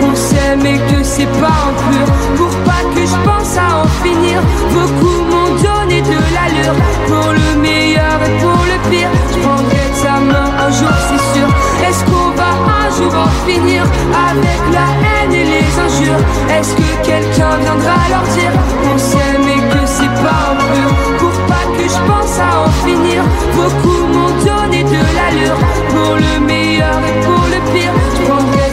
qu'on s'aime et que c'est pas en pur. Pour pas que je pense à en finir Beaucoup m'ont donné de l'allure. Pour le meilleur et pour le pire Je prendrai ta main un jour c'est sûr. Est-ce qu'on va un jour en finir avec la haine et les injures? Est-ce que quelqu'un viendra leur dire? Qu'on s'aime et que c'est pas en pur. Pour pas que je pense à en finir Beaucoup m'ont donné de l'allure. Pour le meilleur et pour le pire Je prendrai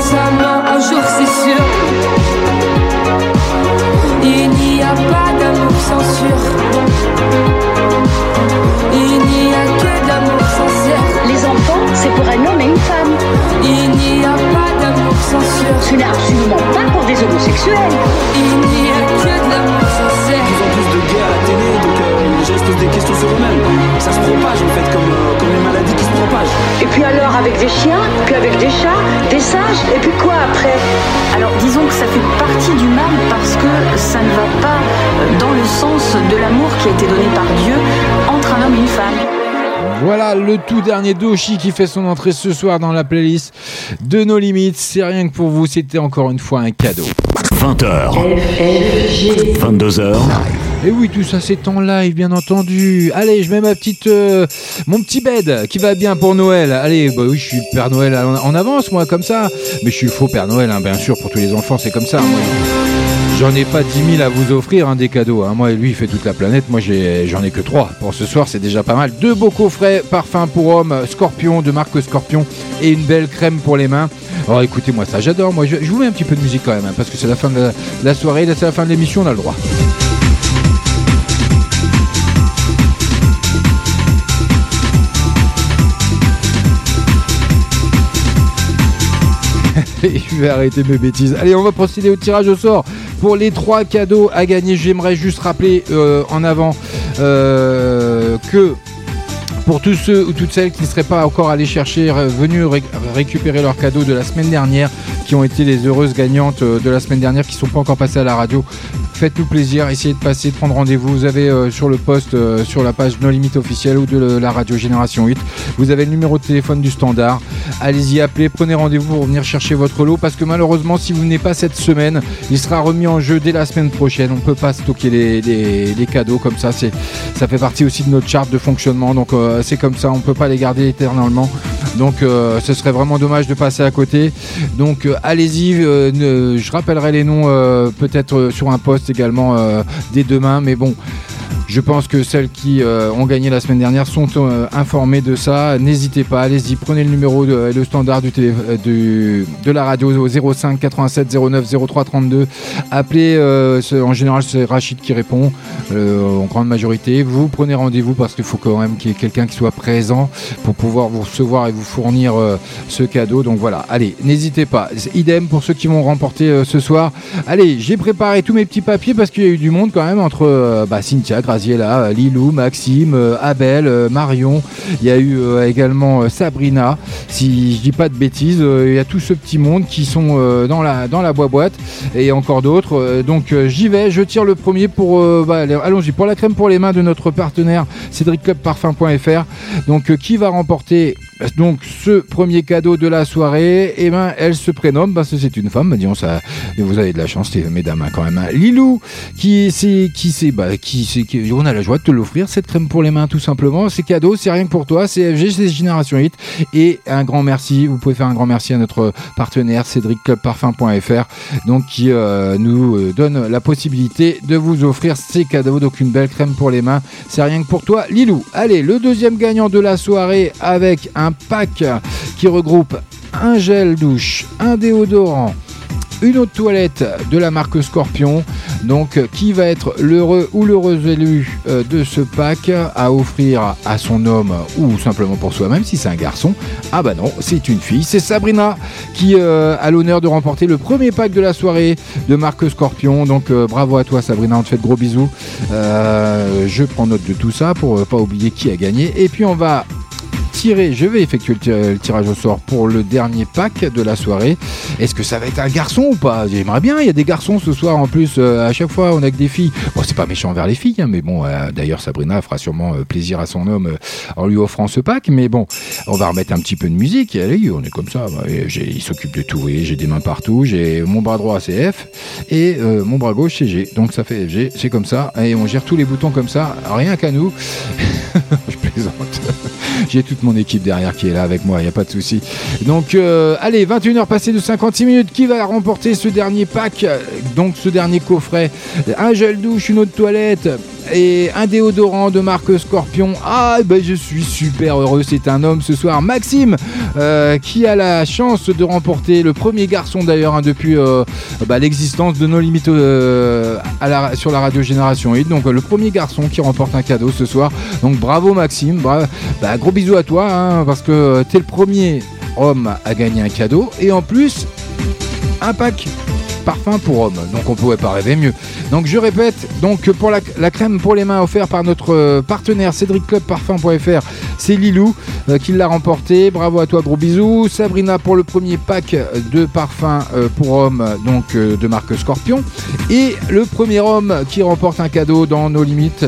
censure Il n'y a que d'amour sincère Les enfants, c'est pour un homme et une femme. Il n'y a pas d'amour censure Ce n'est absolument pas pour des homosexuels. Il n'y a que de l'amour sincère plus de posent des questions sur eux-mêmes. Ça se propage en fait, comme, euh, comme les maladies qui se propagent. Et puis alors avec des chiens, puis avec des chats, T'es sage Et puis quoi après? Alors disons que ça fait partie du mal parce que ça ne va pas euh, dans le sens de l'amour qui a été donné par Dieu entre un homme et une femme. Voilà le tout dernier Doshi qui fait son entrée ce soir dans la playlist de nos limites. C'est rien que pour vous, c'était encore une fois un cadeau. 20h. 22h. Et oui, tout ça c'est en live, bien entendu. Allez, je mets ma petite, euh, mon petit bed qui va bien pour Noël. Allez, bah oui, je suis Père Noël en, avance, moi, comme ça. Mais je suis faux Père Noël, hein, bien sûr, pour tous les enfants, c'est comme ça. moi. J'en ai pas 10 000 à vous offrir, hein, des cadeaux. hein. Moi, lui, il fait toute la planète. Moi, j'en ai que 3. Pour ce soir, c'est déjà pas mal. Deux beaux coffrets, parfum pour homme, Scorpion, de marque Scorpion, et une belle crème pour les mains. Alors, écoutez-moi ça, j'adore. Moi, je, vous mets un petit peu de musique quand même, hein, parce que c'est la fin de la, de la soirée, c'est la fin de l'émission, on a le droit. je vais arrêter mes bêtises. Allez, on va procéder au tirage au sort pour les trois cadeaux à gagner. J'aimerais juste rappeler euh, en avant euh, que pour tous ceux ou toutes celles qui ne seraient pas encore allés chercher, venus ré- récupérer leurs cadeaux de la semaine dernière, qui ont été les heureuses gagnantes euh, de la semaine dernière, qui ne sont pas encore passées à la radio, faites-nous plaisir, essayez de passer, de prendre rendez-vous. Vous avez euh, sur le post, euh, sur la page No Limite officielle ou de la radio Génération 8, vous avez le numéro de téléphone du standard. Allez-y, appelez, prenez rendez-vous pour venir chercher votre lot, parce que malheureusement, si vous venez pas cette semaine, il sera remis en jeu dès la semaine prochaine. On ne peut pas stocker les, cadeaux comme ça. C'est, ça fait partie aussi de notre charte de fonctionnement. Donc euh, c'est comme ça, on ne peut pas les garder éternellement. Donc ce serait vraiment dommage de passer à côté. Donc allez-y, je rappellerai les noms peut-être sur un post également euh, dès demain. Mais bon. Je pense que celles qui euh, ont gagné la semaine dernière sont euh, informées de ça. N'hésitez pas, allez-y, prenez le numéro, de, le standard du, télé- euh, de la radio au 05 87 09 03 32. Appelez, en général c'est Rachid qui répond en grande majorité. Vous prenez rendez-vous parce qu'il faut quand même qu'il y ait quelqu'un qui soit présent pour pouvoir vous recevoir et vous fournir ce cadeau. Donc voilà, allez, n'hésitez pas. Idem pour ceux qui vont remporter ce soir. Allez, j'ai préparé tous mes petits papiers parce qu'il y a eu du monde quand même entre bah, Cynthia, Graziella, euh, Lilou, Maxime, euh, Abel, euh, Marion. Il y a eu également Sabrina. Si je dis pas de bêtises, il y a tout ce petit monde qui sont dans la dans la boîte et encore d'autres. Donc j'y vais, je tire le premier pour bah, allons-y pour la crème pour les mains de notre partenaire cédricclubparfum.fr. Donc euh, qui va remporter donc ce premier cadeau de la soirée Et ben elle se prénomme parce que c'est une femme. Disons ça, vous avez de la chance, mesdames hein, quand même. hein. Lilou qui c'est qui c'est bah qui c'est on a la joie de te l'offrir cette crème pour les mains tout simplement. C'est cadeau, c'est rien que pour toi. C'est FG, c'est Génération Hit et un grand merci. Vous pouvez faire un grand merci à notre partenaire cédricclubparfum.fr donc qui euh, nous euh, donne la possibilité de vous offrir ces cadeaux. Donc une belle crème pour les mains, c'est rien que pour toi, Lilou. Allez, le deuxième gagnant de la soirée avec un pack qui regroupe un gel douche, un déodorant. Une eau toilette de la marque Scorpion. Donc, qui va être l'heureux ou l'heureuse élu euh, de ce pack à offrir à son homme ou simplement pour soi-même si c'est un garçon? Ah bah non, c'est une fille. C'est Sabrina qui euh, a l'honneur de remporter le premier pack de la soirée de marque Scorpion. Donc, euh, bravo à toi, Sabrina. On te fait de gros bisous. Je prends note de tout ça pour euh, pas oublier qui a gagné. Et puis, on va je vais effectuer le, tir- le tirage au sort pour le dernier pack de la soirée. Est-ce que ça va être un garçon ou pas? J'aimerais bien, il y a des garçons ce soir en plus, euh, à chaque fois on a que des filles. Bon, c'est pas méchant envers les filles, hein, mais bon, euh, d'ailleurs Sabrina fera sûrement euh, plaisir à son homme en lui offrant ce pack, mais bon, on va remettre un petit peu de musique, et allez, on est comme ça, bah, il s'occupe de tout, j'ai des mains partout, j'ai mon bras droit c'est F, et mon bras gauche c'est G, donc ça fait FG, c'est comme ça, et on gère tous les boutons comme ça, rien qu'à nous. je plaisante. J'ai toute mon équipe derrière qui est là avec moi, il n'y a pas de souci. Donc, euh, allez, 21h passées de 56 minutes. Qui va remporter ce dernier pack Donc, ce dernier coffret? Un gel douche, une eau de toilette et un déodorant de marque Scorpion. Ah, ben je suis super heureux. C'est un homme ce soir, Maxime, euh, qui a la chance de remporter le premier garçon d'ailleurs hein, depuis euh, bah, l'existence de nos limites euh, à la- sur la radio Génération 8. Donc, euh, le premier garçon qui remporte un cadeau ce soir. Donc, bravo Maxime. Bra- bah, gros bisous à toi hein, parce que t'es le premier homme à gagner un cadeau et en plus un pack parfum pour homme. Donc on pouvait pas rêver mieux. Donc je répète, donc pour la, la crème pour les mains offerte par notre euh, partenaire cédricclubparfum.fr, C'est Lilou euh, qui l'a remporté. Bravo à toi, gros bisous. Sabrina pour le premier pack de parfums euh, pour hommes, donc euh, de marque Scorpion. Et le premier homme qui remporte un cadeau dans nos limites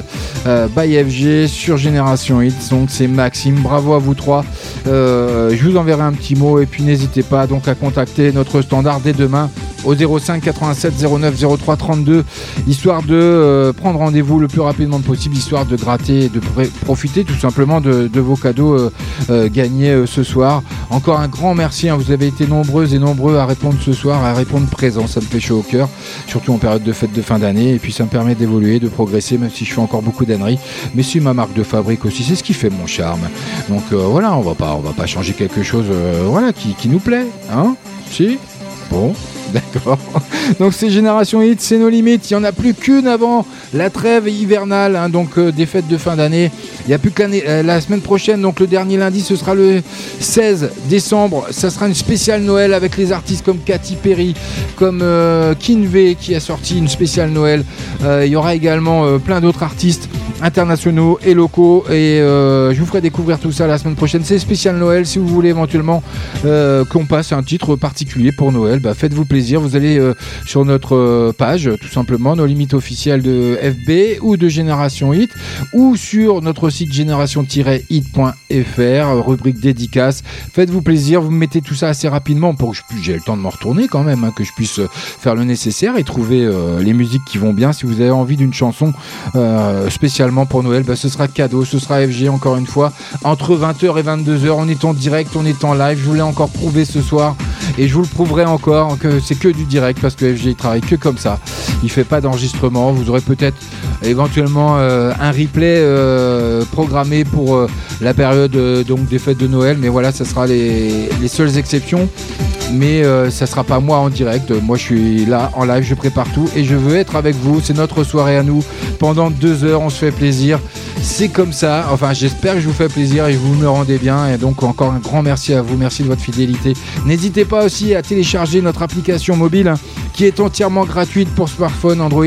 by FG sur Génération Hit. Donc c'est Maxime. Bravo à vous trois. Je vous enverrai un petit mot et puis n'hésitez pas donc à contacter notre standard dès demain au 05 87 09 03 32 histoire de prendre rendez-vous le plus rapidement possible histoire de gratter et de pr- profiter tout simplement de vos cadeaux euh, euh, gagnés euh, ce soir. Encore un grand merci hein, vous avez été nombreuses et nombreux à répondre ce soir à répondre présent. Ça me fait chaud au cœur surtout en période de fête de fin d'année. Et puis ça me permet d'évoluer de progresser même si je fais encore beaucoup d'âneries mais c'est ma marque de fabrique aussi. C'est ce qui fait mon charme. Donc voilà on va pas on va pas changer quelque chose voilà qui, qui nous plaît hein. Si? Bon D'accord. Donc c'est Génération Hit, c'est nos limites. Il n'y en a plus qu'une avant la trêve hivernale, hein, donc euh, des fêtes de fin d'année. Il n'y a plus que euh, la semaine prochaine, donc le dernier lundi, ce sera le 16 décembre. Ça sera une spéciale Noël avec les artistes comme Katy Perry, comme euh, Kinvey qui a sorti une spéciale Noël. Euh, il y aura également plein d'autres artistes internationaux et locaux et je vous ferai découvrir tout ça la semaine prochaine. C'est spécial Noël. Si vous voulez éventuellement qu'on passe un titre particulier pour Noël, bah, faites-vous plaisir. Vous allez euh, sur notre euh, page, tout simplement, nos limites officielles de FB ou de Génération Hit, ou sur notre site génération-hit.fr, rubrique dédicace. Faites-vous plaisir, vous mettez tout ça assez rapidement pour que j'ai le temps de m'en retourner quand même, hein, que je puisse euh, faire le nécessaire et trouver les musiques qui vont bien. Si vous avez envie d'une chanson spécialement pour Noël, bah, ce sera cadeau, ce sera FG encore une fois, entre 20h et 22h. On est en direct, on est en live. Je vous l'ai encore prouvé ce soir et je vous le prouverai encore que c'est que du direct parce que FG il travaille que comme ça. Il fait pas d'enregistrement. Vous aurez peut-être éventuellement euh, un replay euh, programmé pour euh, la période donc des fêtes de Noël, mais voilà, ça sera les seules exceptions. Mais euh, ça sera pas moi en direct. Moi, je suis là en live, je prépare tout et je veux être avec vous. C'est notre soirée à nous. Pendant deux heures, on se fait plaisir. C'est comme ça. Enfin, j'espère que je vous fais plaisir et que vous me rendez bien. Et donc, encore un grand merci à vous. Merci de votre fidélité. N'hésitez pas aussi à télécharger notre application mobile qui est entièrement gratuite pour smartphone Android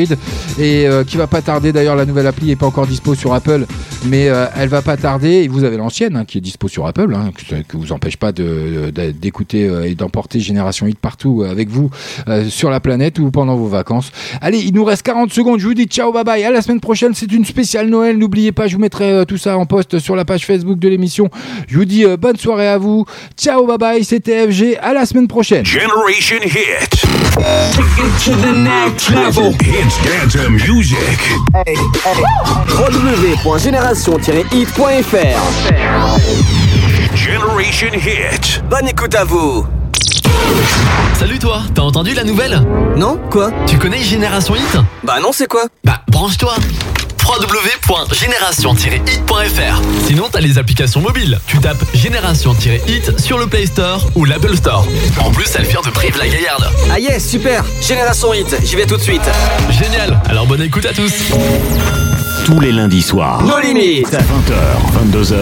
et euh, qui va pas tarder. D'ailleurs, la nouvelle appli n'est pas encore dispo sur Apple, mais euh, elle va pas tarder. Et vous avez l'ancienne hein, qui est dispo sur Apple, hein, que, vous empêche pas d'écouter euh, et d'emporter Génération Hit partout euh, avec vous euh, sur la planète ou pendant vos vacances. Allez, il nous reste 40 secondes. Je vous dis ciao, bye bye. À la semaine prochaine. C'est une spéciale Noël. N'oubliez pas, je vous mettrai euh, tout ça en post sur la page Facebook de l'émission. Je vous dis bonne soirée à vous. Ciao, bye bye. C'était FG. À la semaine prochaine. Generation Hit. To the next level. Dance music. www.génération-hit.fr Generation Hit. Bonne écoute à vous. Salut toi, t'as entendu la nouvelle? Non Quoi? Tu connais Génération Hit? Bah non, c'est quoi? Bah branche-toi www.génération-hit.fr Sinon t'as les applications mobiles. Tu tapes Génération-hit sur le Play Store ou l'Apple Store. En plus, elle vient de la Gaillarde. Ah yes, super Génération Hit, j'y vais tout de suite Génial, alors bonne écoute à tous Tous les lundis soirs. Nos limites 20h, 22h.